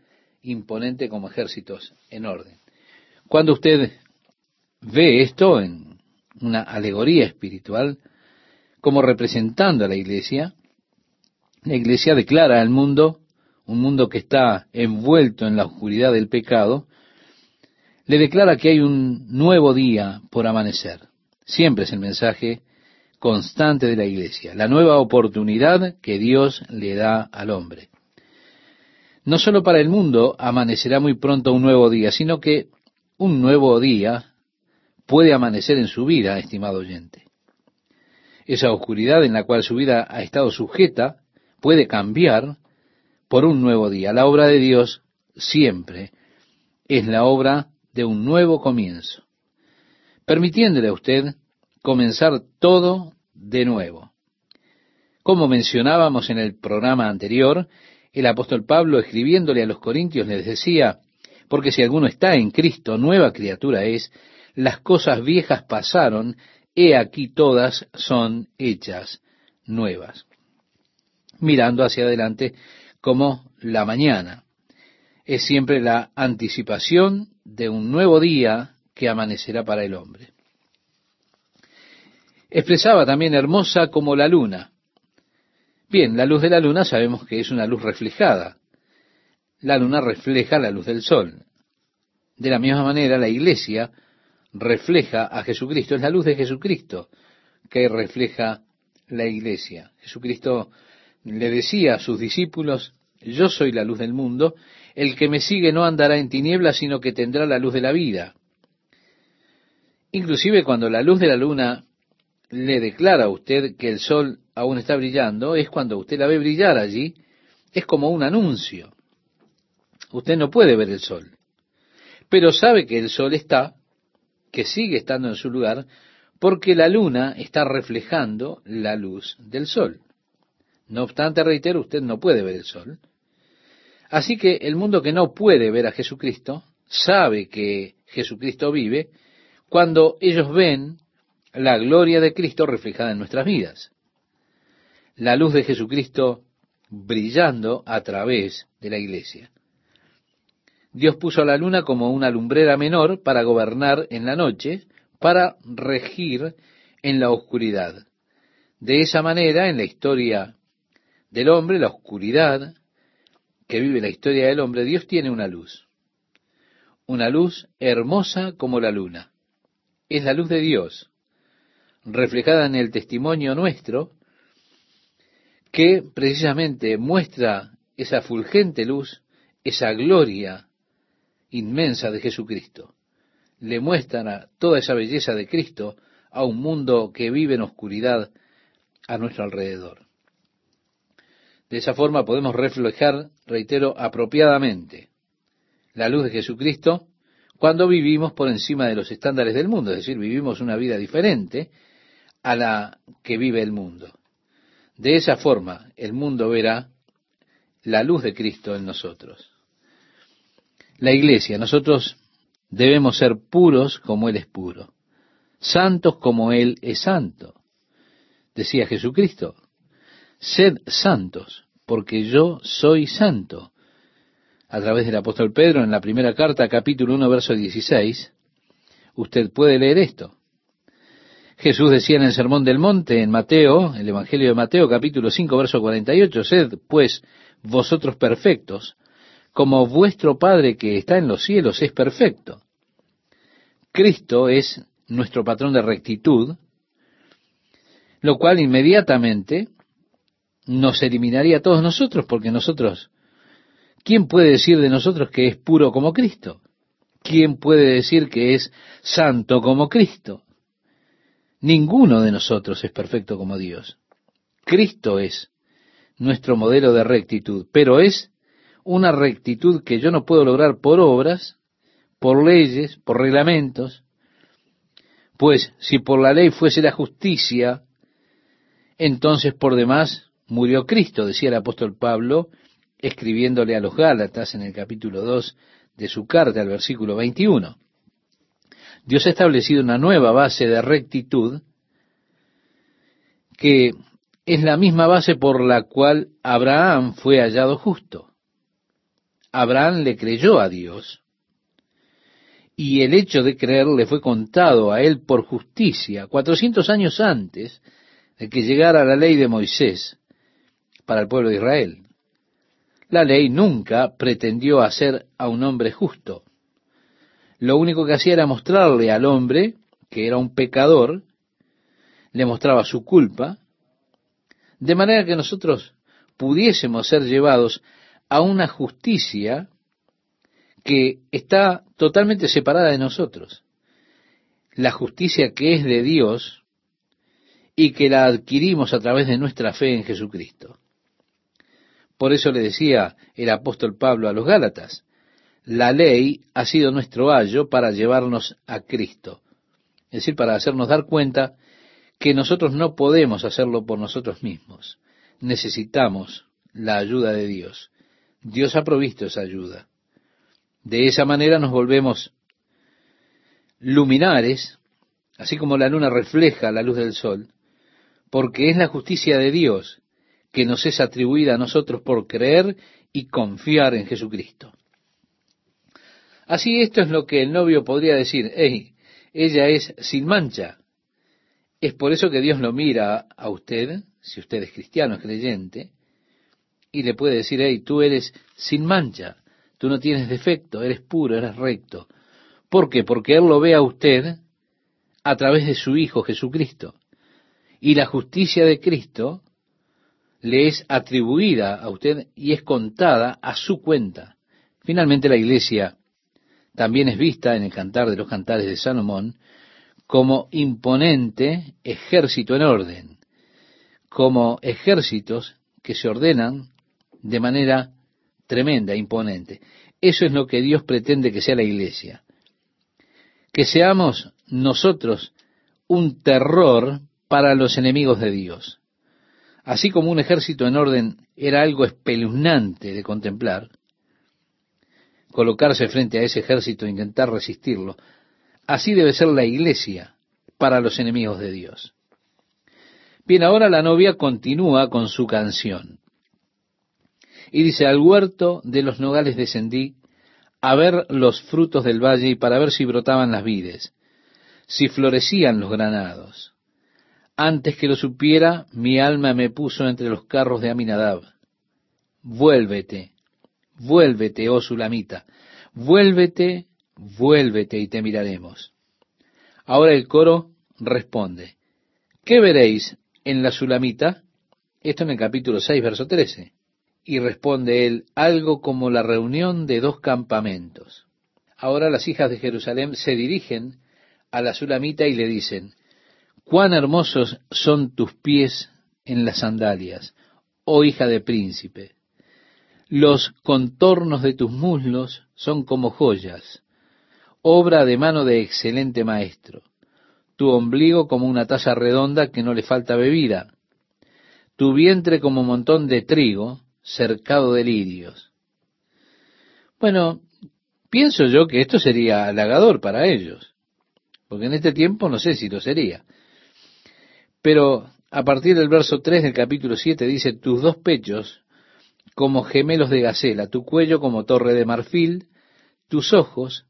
imponente como ejércitos en orden. Cuando usted ve esto en una alegoría espiritual, como representando a la iglesia, la iglesia declara al mundo, un mundo que está envuelto en la oscuridad del pecado, le declara que hay un nuevo día por amanecer. Siempre es el mensaje constante de la iglesia, la nueva oportunidad que Dios le da al hombre. No solo para el mundo amanecerá muy pronto un nuevo día, sino que un nuevo día puede amanecer en su vida, estimado oyente. Esa oscuridad en la cual su vida ha estado sujeta puede cambiar por un nuevo día. La obra de Dios siempre es la obra de un nuevo comienzo, permitiéndole a usted comenzar todo de nuevo. Como mencionábamos en el programa anterior, el apóstol Pablo escribiéndole a los Corintios les decía, porque si alguno está en Cristo, nueva criatura es, las cosas viejas pasaron, he aquí todas son hechas nuevas. Mirando hacia adelante como la mañana. Es siempre la anticipación de un nuevo día que amanecerá para el hombre. Expresaba también hermosa como la luna. Bien, la luz de la luna sabemos que es una luz reflejada. La luna refleja la luz del sol. De la misma manera, la iglesia refleja a Jesucristo. Es la luz de Jesucristo que refleja la iglesia. Jesucristo le decía a sus discípulos, yo soy la luz del mundo, el que me sigue no andará en tinieblas, sino que tendrá la luz de la vida. Inclusive cuando la luz de la luna le declara a usted que el sol aún está brillando, es cuando usted la ve brillar allí, es como un anuncio. Usted no puede ver el sol, pero sabe que el sol está, que sigue estando en su lugar, porque la luna está reflejando la luz del sol. No obstante, reitero, usted no puede ver el sol, Así que el mundo que no puede ver a Jesucristo sabe que Jesucristo vive cuando ellos ven la gloria de Cristo reflejada en nuestras vidas. La luz de Jesucristo brillando a través de la iglesia. Dios puso a la luna como una lumbrera menor para gobernar en la noche, para regir en la oscuridad. De esa manera, en la historia del hombre, la oscuridad que vive la historia del hombre, Dios tiene una luz. Una luz hermosa como la luna. Es la luz de Dios, reflejada en el testimonio nuestro, que precisamente muestra esa fulgente luz, esa gloria inmensa de Jesucristo. Le muestran toda esa belleza de Cristo a un mundo que vive en oscuridad a nuestro alrededor. De esa forma podemos reflejar, reitero, apropiadamente la luz de Jesucristo cuando vivimos por encima de los estándares del mundo, es decir, vivimos una vida diferente a la que vive el mundo. De esa forma el mundo verá la luz de Cristo en nosotros. La iglesia, nosotros debemos ser puros como Él es puro, santos como Él es santo. Decía Jesucristo, sed santos, porque yo soy santo. A través del apóstol Pedro, en la primera carta, capítulo 1, verso 16, usted puede leer esto. Jesús decía en el Sermón del Monte, en Mateo, el Evangelio de Mateo, capítulo 5, verso 48, sed pues vosotros perfectos, como vuestro Padre que está en los cielos es perfecto. Cristo es nuestro patrón de rectitud, lo cual inmediatamente nos eliminaría a todos nosotros, porque nosotros, ¿quién puede decir de nosotros que es puro como Cristo? ¿Quién puede decir que es santo como Cristo? Ninguno de nosotros es perfecto como Dios. Cristo es nuestro modelo de rectitud, pero es una rectitud que yo no puedo lograr por obras, por leyes, por reglamentos, pues si por la ley fuese la justicia, entonces por demás murió Cristo, decía el apóstol Pablo, escribiéndole a los Gálatas en el capítulo 2 de su carta, al versículo 21. Dios ha establecido una nueva base de rectitud que es la misma base por la cual Abraham fue hallado justo. Abraham le creyó a Dios y el hecho de creer le fue contado a él por justicia, cuatrocientos años antes de que llegara la ley de Moisés para el pueblo de Israel. La ley nunca pretendió hacer a un hombre justo lo único que hacía era mostrarle al hombre que era un pecador, le mostraba su culpa, de manera que nosotros pudiésemos ser llevados a una justicia que está totalmente separada de nosotros. La justicia que es de Dios y que la adquirimos a través de nuestra fe en Jesucristo. Por eso le decía el apóstol Pablo a los Gálatas, la ley ha sido nuestro ayo para llevarnos a Cristo. Es decir, para hacernos dar cuenta que nosotros no podemos hacerlo por nosotros mismos. Necesitamos la ayuda de Dios. Dios ha provisto esa ayuda. De esa manera nos volvemos luminares, así como la luna refleja la luz del sol, porque es la justicia de Dios que nos es atribuida a nosotros por creer y confiar en Jesucristo. Así esto es lo que el novio podría decir, hey, ella es sin mancha. Es por eso que Dios lo mira a usted, si usted es cristiano, es creyente, y le puede decir, hey, tú eres sin mancha, tú no tienes defecto, eres puro, eres recto. ¿Por qué? Porque Él lo ve a usted a través de su Hijo Jesucristo. Y la justicia de Cristo le es atribuida a usted y es contada a su cuenta. Finalmente la iglesia también es vista en el Cantar de los Cantares de Salomón como imponente ejército en orden, como ejércitos que se ordenan de manera tremenda, imponente. Eso es lo que Dios pretende que sea la iglesia. Que seamos nosotros un terror para los enemigos de Dios. Así como un ejército en orden era algo espeluznante de contemplar, colocarse frente a ese ejército e intentar resistirlo. Así debe ser la iglesia para los enemigos de Dios. Bien, ahora la novia continúa con su canción. Y dice, al huerto de los nogales descendí a ver los frutos del valle y para ver si brotaban las vides, si florecían los granados. Antes que lo supiera, mi alma me puso entre los carros de Aminadab. Vuélvete, vuélvete, oh Sulamita, vuélvete, vuélvete y te miraremos. Ahora el coro responde, ¿qué veréis en la Sulamita? Esto en el capítulo 6, verso 13. Y responde él, algo como la reunión de dos campamentos. Ahora las hijas de Jerusalén se dirigen a la Sulamita y le dicen, cuán hermosos son tus pies en las sandalias, oh hija de príncipe. Los contornos de tus muslos son como joyas, obra de mano de excelente maestro. Tu ombligo como una taza redonda que no le falta bebida. Tu vientre como montón de trigo, cercado de lirios. Bueno, pienso yo que esto sería halagador para ellos, porque en este tiempo no sé si lo sería. Pero a partir del verso 3 del capítulo 7 dice, tus dos pechos como gemelos de gacela, tu cuello como torre de marfil, tus ojos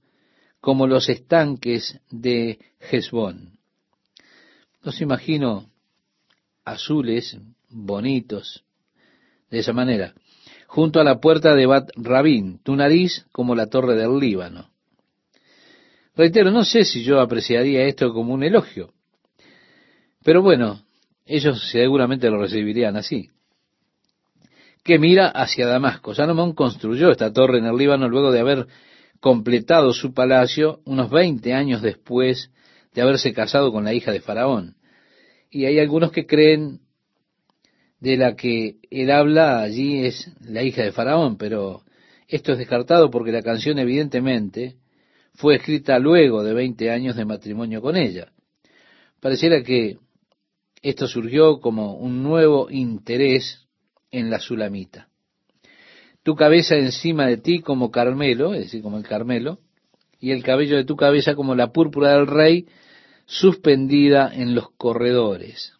como los estanques de Hezbón. Los imagino azules, bonitos, de esa manera, junto a la puerta de Bat Rabín, tu nariz como la torre del Líbano. Reitero, no sé si yo apreciaría esto como un elogio, pero bueno, ellos seguramente lo recibirían así. Que mira hacia Damasco. Salomón construyó esta torre en el Líbano luego de haber completado su palacio unos 20 años después de haberse casado con la hija de Faraón. Y hay algunos que creen de la que él habla allí es la hija de Faraón, pero esto es descartado porque la canción evidentemente fue escrita luego de 20 años de matrimonio con ella. Pareciera que esto surgió como un nuevo interés en la Sulamita. Tu cabeza encima de ti como Carmelo, es decir, como el Carmelo, y el cabello de tu cabeza como la púrpura del rey suspendida en los corredores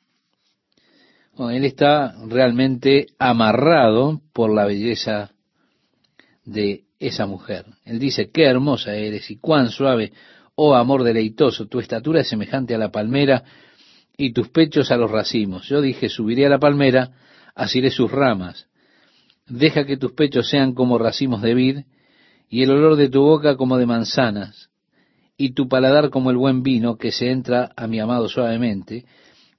él está realmente amarrado por la belleza de esa mujer. Él dice, qué hermosa eres y cuán suave, oh amor deleitoso, tu estatura es semejante a la palmera y tus pechos a los racimos. Yo dije, subiré a la palmera, asiré sus ramas. Deja que tus pechos sean como racimos de vid y el olor de tu boca como de manzanas y tu paladar como el buen vino que se entra a mi amado suavemente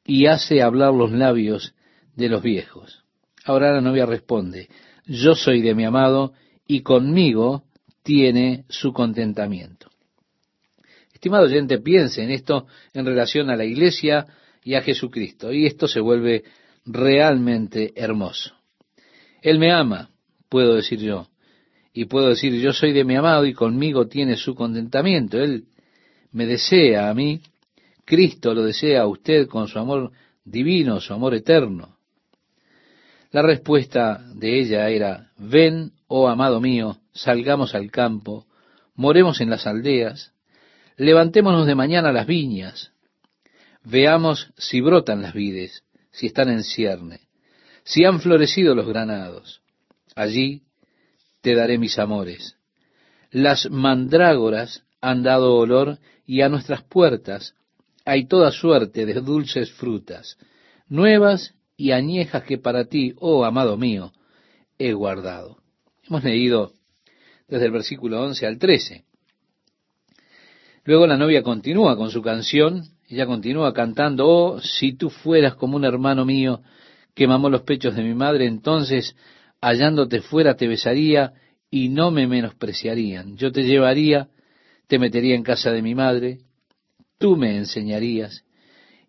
y hace hablar los labios de los viejos. Ahora la novia responde, yo soy de mi amado y conmigo tiene su contentamiento. Estimado oyente, piense en esto en relación a la iglesia y a Jesucristo, y esto se vuelve realmente hermoso. Él me ama, puedo decir yo, y puedo decir yo soy de mi amado y conmigo tiene su contentamiento. Él me desea a mí Cristo lo desea a usted con su amor divino, su amor eterno. La respuesta de ella era, ven, oh amado mío, salgamos al campo, moremos en las aldeas, levantémonos de mañana a las viñas, veamos si brotan las vides, si están en cierne, si han florecido los granados. Allí te daré mis amores. Las mandrágoras han dado olor y a nuestras puertas hay toda suerte de dulces frutas, nuevas y añejas que para ti, oh amado mío, he guardado. Hemos leído desde el versículo 11 al 13. Luego la novia continúa con su canción, ella continúa cantando, oh, si tú fueras como un hermano mío que mamó los pechos de mi madre, entonces hallándote fuera te besaría y no me menospreciarían. Yo te llevaría, te metería en casa de mi madre, tú me enseñarías,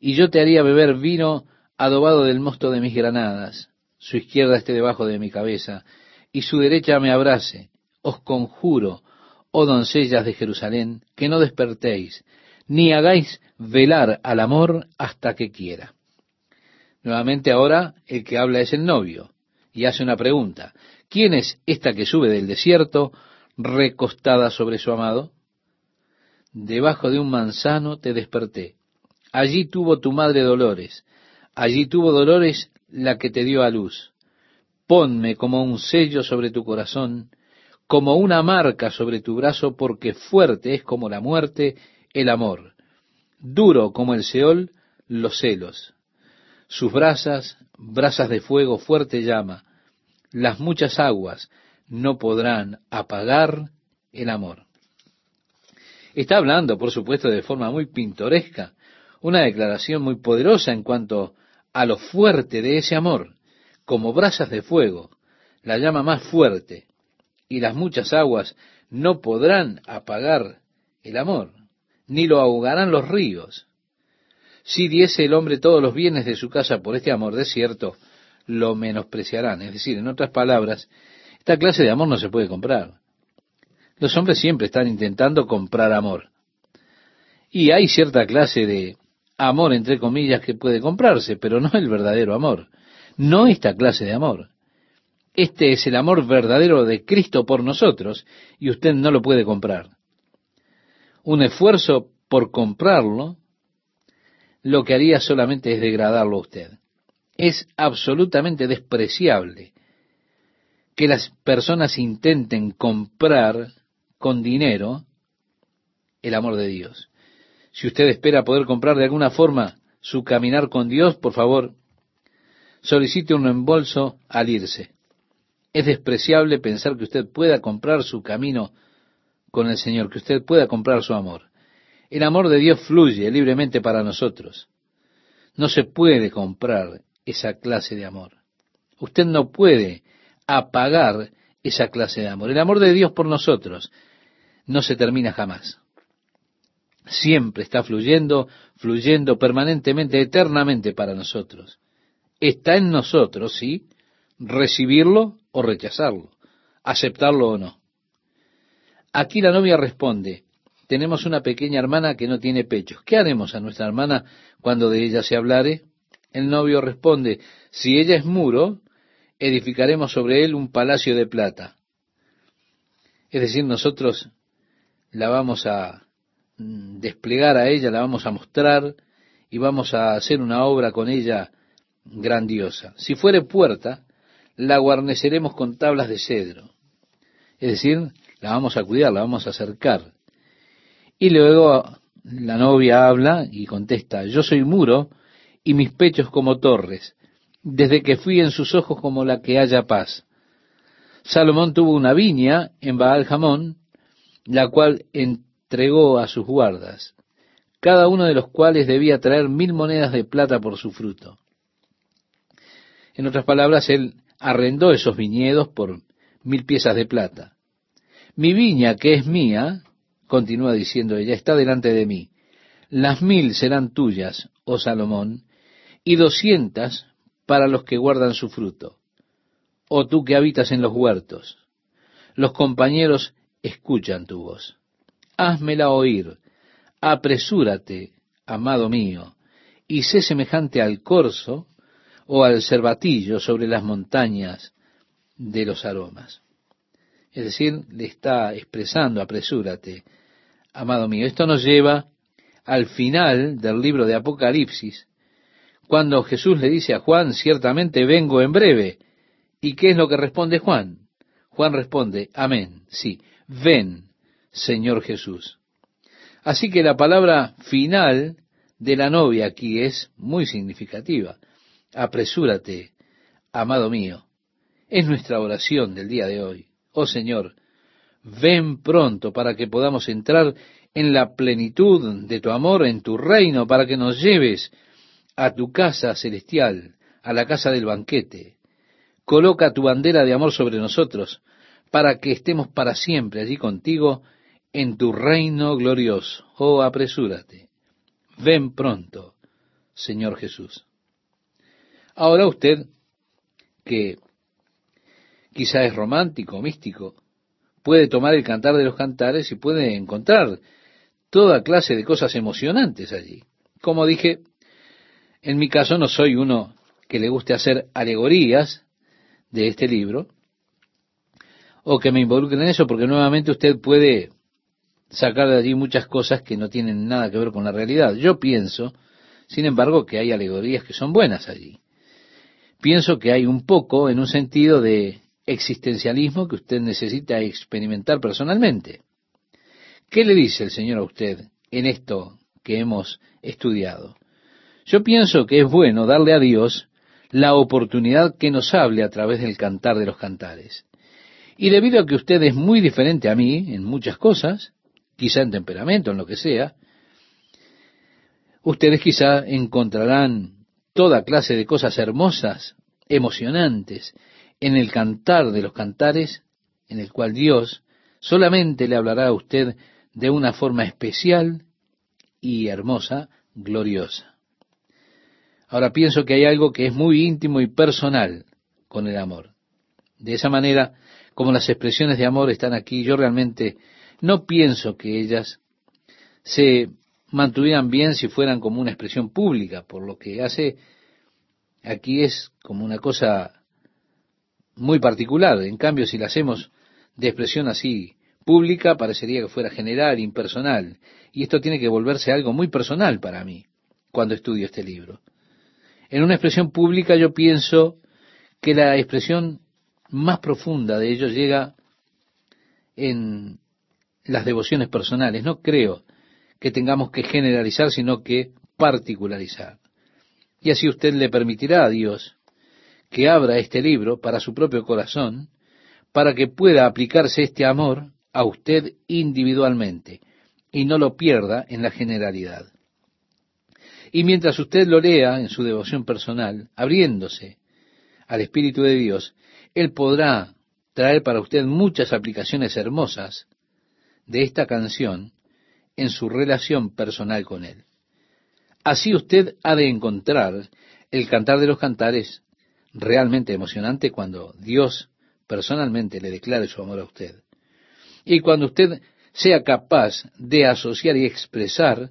y yo te haría beber vino adobado del mosto de mis granadas, su izquierda esté debajo de mi cabeza, y su derecha me abrace. Os conjuro, oh doncellas de Jerusalén, que no despertéis, ni hagáis velar al amor hasta que quiera. Nuevamente ahora el que habla es el novio, y hace una pregunta. ¿Quién es esta que sube del desierto recostada sobre su amado? debajo de un manzano te desperté. Allí tuvo tu madre dolores, allí tuvo dolores la que te dio a luz. Ponme como un sello sobre tu corazón, como una marca sobre tu brazo, porque fuerte es como la muerte el amor, duro como el Seol los celos. Sus brasas, brasas de fuego fuerte llama, las muchas aguas no podrán apagar el amor. Está hablando, por supuesto, de forma muy pintoresca, una declaración muy poderosa en cuanto a lo fuerte de ese amor, como brasas de fuego, la llama más fuerte, y las muchas aguas no podrán apagar el amor, ni lo ahogarán los ríos. Si diese el hombre todos los bienes de su casa por este amor, de cierto, lo menospreciarán. Es decir, en otras palabras, esta clase de amor no se puede comprar. Los hombres siempre están intentando comprar amor. Y hay cierta clase de amor, entre comillas, que puede comprarse, pero no el verdadero amor. No esta clase de amor. Este es el amor verdadero de Cristo por nosotros y usted no lo puede comprar. Un esfuerzo por comprarlo, lo que haría solamente es degradarlo a usted. Es absolutamente despreciable que las personas intenten comprar con dinero el amor de Dios. Si usted espera poder comprar de alguna forma su caminar con Dios, por favor, solicite un reembolso al irse. Es despreciable pensar que usted pueda comprar su camino con el Señor, que usted pueda comprar su amor. El amor de Dios fluye libremente para nosotros. No se puede comprar esa clase de amor. Usted no puede apagar esa clase de amor. El amor de Dios por nosotros no se termina jamás. Siempre está fluyendo, fluyendo permanentemente, eternamente para nosotros. Está en nosotros, sí, recibirlo o rechazarlo, aceptarlo o no. Aquí la novia responde, tenemos una pequeña hermana que no tiene pechos. ¿Qué haremos a nuestra hermana cuando de ella se hablare? El novio responde, si ella es muro, edificaremos sobre él un palacio de plata. Es decir, nosotros la vamos a mm, desplegar a ella, la vamos a mostrar y vamos a hacer una obra con ella grandiosa. Si fuere puerta, la guarneceremos con tablas de cedro. Es decir, la vamos a cuidar, la vamos a acercar. Y luego la novia habla y contesta, yo soy muro y mis pechos como torres, desde que fui en sus ojos como la que haya paz. Salomón tuvo una viña en Baal Jamón, la cual entregó a sus guardas, cada uno de los cuales debía traer mil monedas de plata por su fruto. En otras palabras, él arrendó esos viñedos por mil piezas de plata. Mi viña, que es mía, continúa diciendo ella, está delante de mí. Las mil serán tuyas, oh Salomón, y doscientas para los que guardan su fruto. Oh tú que habitas en los huertos, los compañeros escuchan tu voz. Házmela oír, apresúrate, amado mío, y sé semejante al corzo o al cervatillo sobre las montañas de los aromas. Es decir, le está expresando, apresúrate, amado mío. Esto nos lleva al final del libro de Apocalipsis, cuando Jesús le dice a Juan, ciertamente vengo en breve. ¿Y qué es lo que responde Juan? Juan responde, amén, sí, ven, Señor Jesús. Así que la palabra final de la novia aquí es muy significativa apresúrate, amado mío. Es nuestra oración del día de hoy. Oh Señor, ven pronto para que podamos entrar en la plenitud de tu amor, en tu reino, para que nos lleves a tu casa celestial, a la casa del banquete. Coloca tu bandera de amor sobre nosotros, para que estemos para siempre allí contigo en tu reino glorioso. Oh, apresúrate. Ven pronto, Señor Jesús. Ahora usted, que quizá es romántico, místico, puede tomar el cantar de los cantares y puede encontrar toda clase de cosas emocionantes allí. Como dije, en mi caso no soy uno que le guste hacer alegorías de este libro, o que me involucre en eso, porque nuevamente usted puede sacar de allí muchas cosas que no tienen nada que ver con la realidad. Yo pienso, sin embargo, que hay alegorías que son buenas allí. pienso que hay un poco en un sentido de existencialismo que usted necesita experimentar personalmente. ¿Qué le dice el Señor a usted en esto que hemos estudiado? Yo pienso que es bueno darle a Dios la oportunidad que nos hable a través del cantar de los cantares. Y debido a que usted es muy diferente a mí en muchas cosas, quizá en temperamento, en lo que sea, ustedes quizá encontrarán toda clase de cosas hermosas, emocionantes, en el cantar de los cantares, en el cual Dios solamente le hablará a usted de una forma especial y hermosa, gloriosa. Ahora pienso que hay algo que es muy íntimo y personal con el amor. De esa manera, como las expresiones de amor están aquí, yo realmente no pienso que ellas se mantuvieran bien si fueran como una expresión pública, por lo que hace aquí es como una cosa muy particular. En cambio, si la hacemos de expresión así pública, parecería que fuera general, impersonal. Y esto tiene que volverse algo muy personal para mí cuando estudio este libro. En una expresión pública yo pienso que la expresión más profunda de ello llega en las devociones personales. No creo que tengamos que generalizar, sino que particularizar. Y así usted le permitirá a Dios que abra este libro para su propio corazón, para que pueda aplicarse este amor a usted individualmente y no lo pierda en la generalidad. Y mientras usted lo lea en su devoción personal, abriéndose al Espíritu de Dios, Él podrá traer para usted muchas aplicaciones hermosas de esta canción en su relación personal con Él. Así usted ha de encontrar el cantar de los cantares realmente emocionante cuando Dios personalmente le declare su amor a usted. Y cuando usted sea capaz de asociar y expresar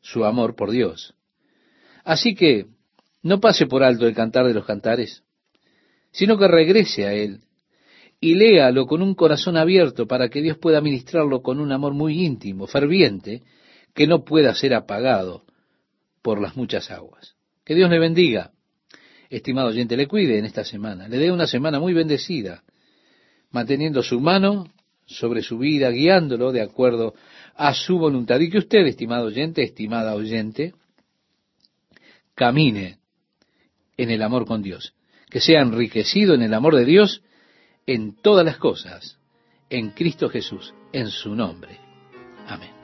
su amor por Dios. Así que no pase por alto el cantar de los cantares, sino que regrese a Él y léalo con un corazón abierto para que Dios pueda ministrarlo con un amor muy íntimo, ferviente, que no pueda ser apagado por las muchas aguas. Que Dios le bendiga. Estimado oyente, le cuide en esta semana, le dé una semana muy bendecida, manteniendo su mano sobre su vida, guiándolo de acuerdo a su voluntad. Y que usted, estimado oyente, estimada oyente, camine en el amor con Dios, que sea enriquecido en el amor de Dios en todas las cosas, en Cristo Jesús, en su nombre. Amén.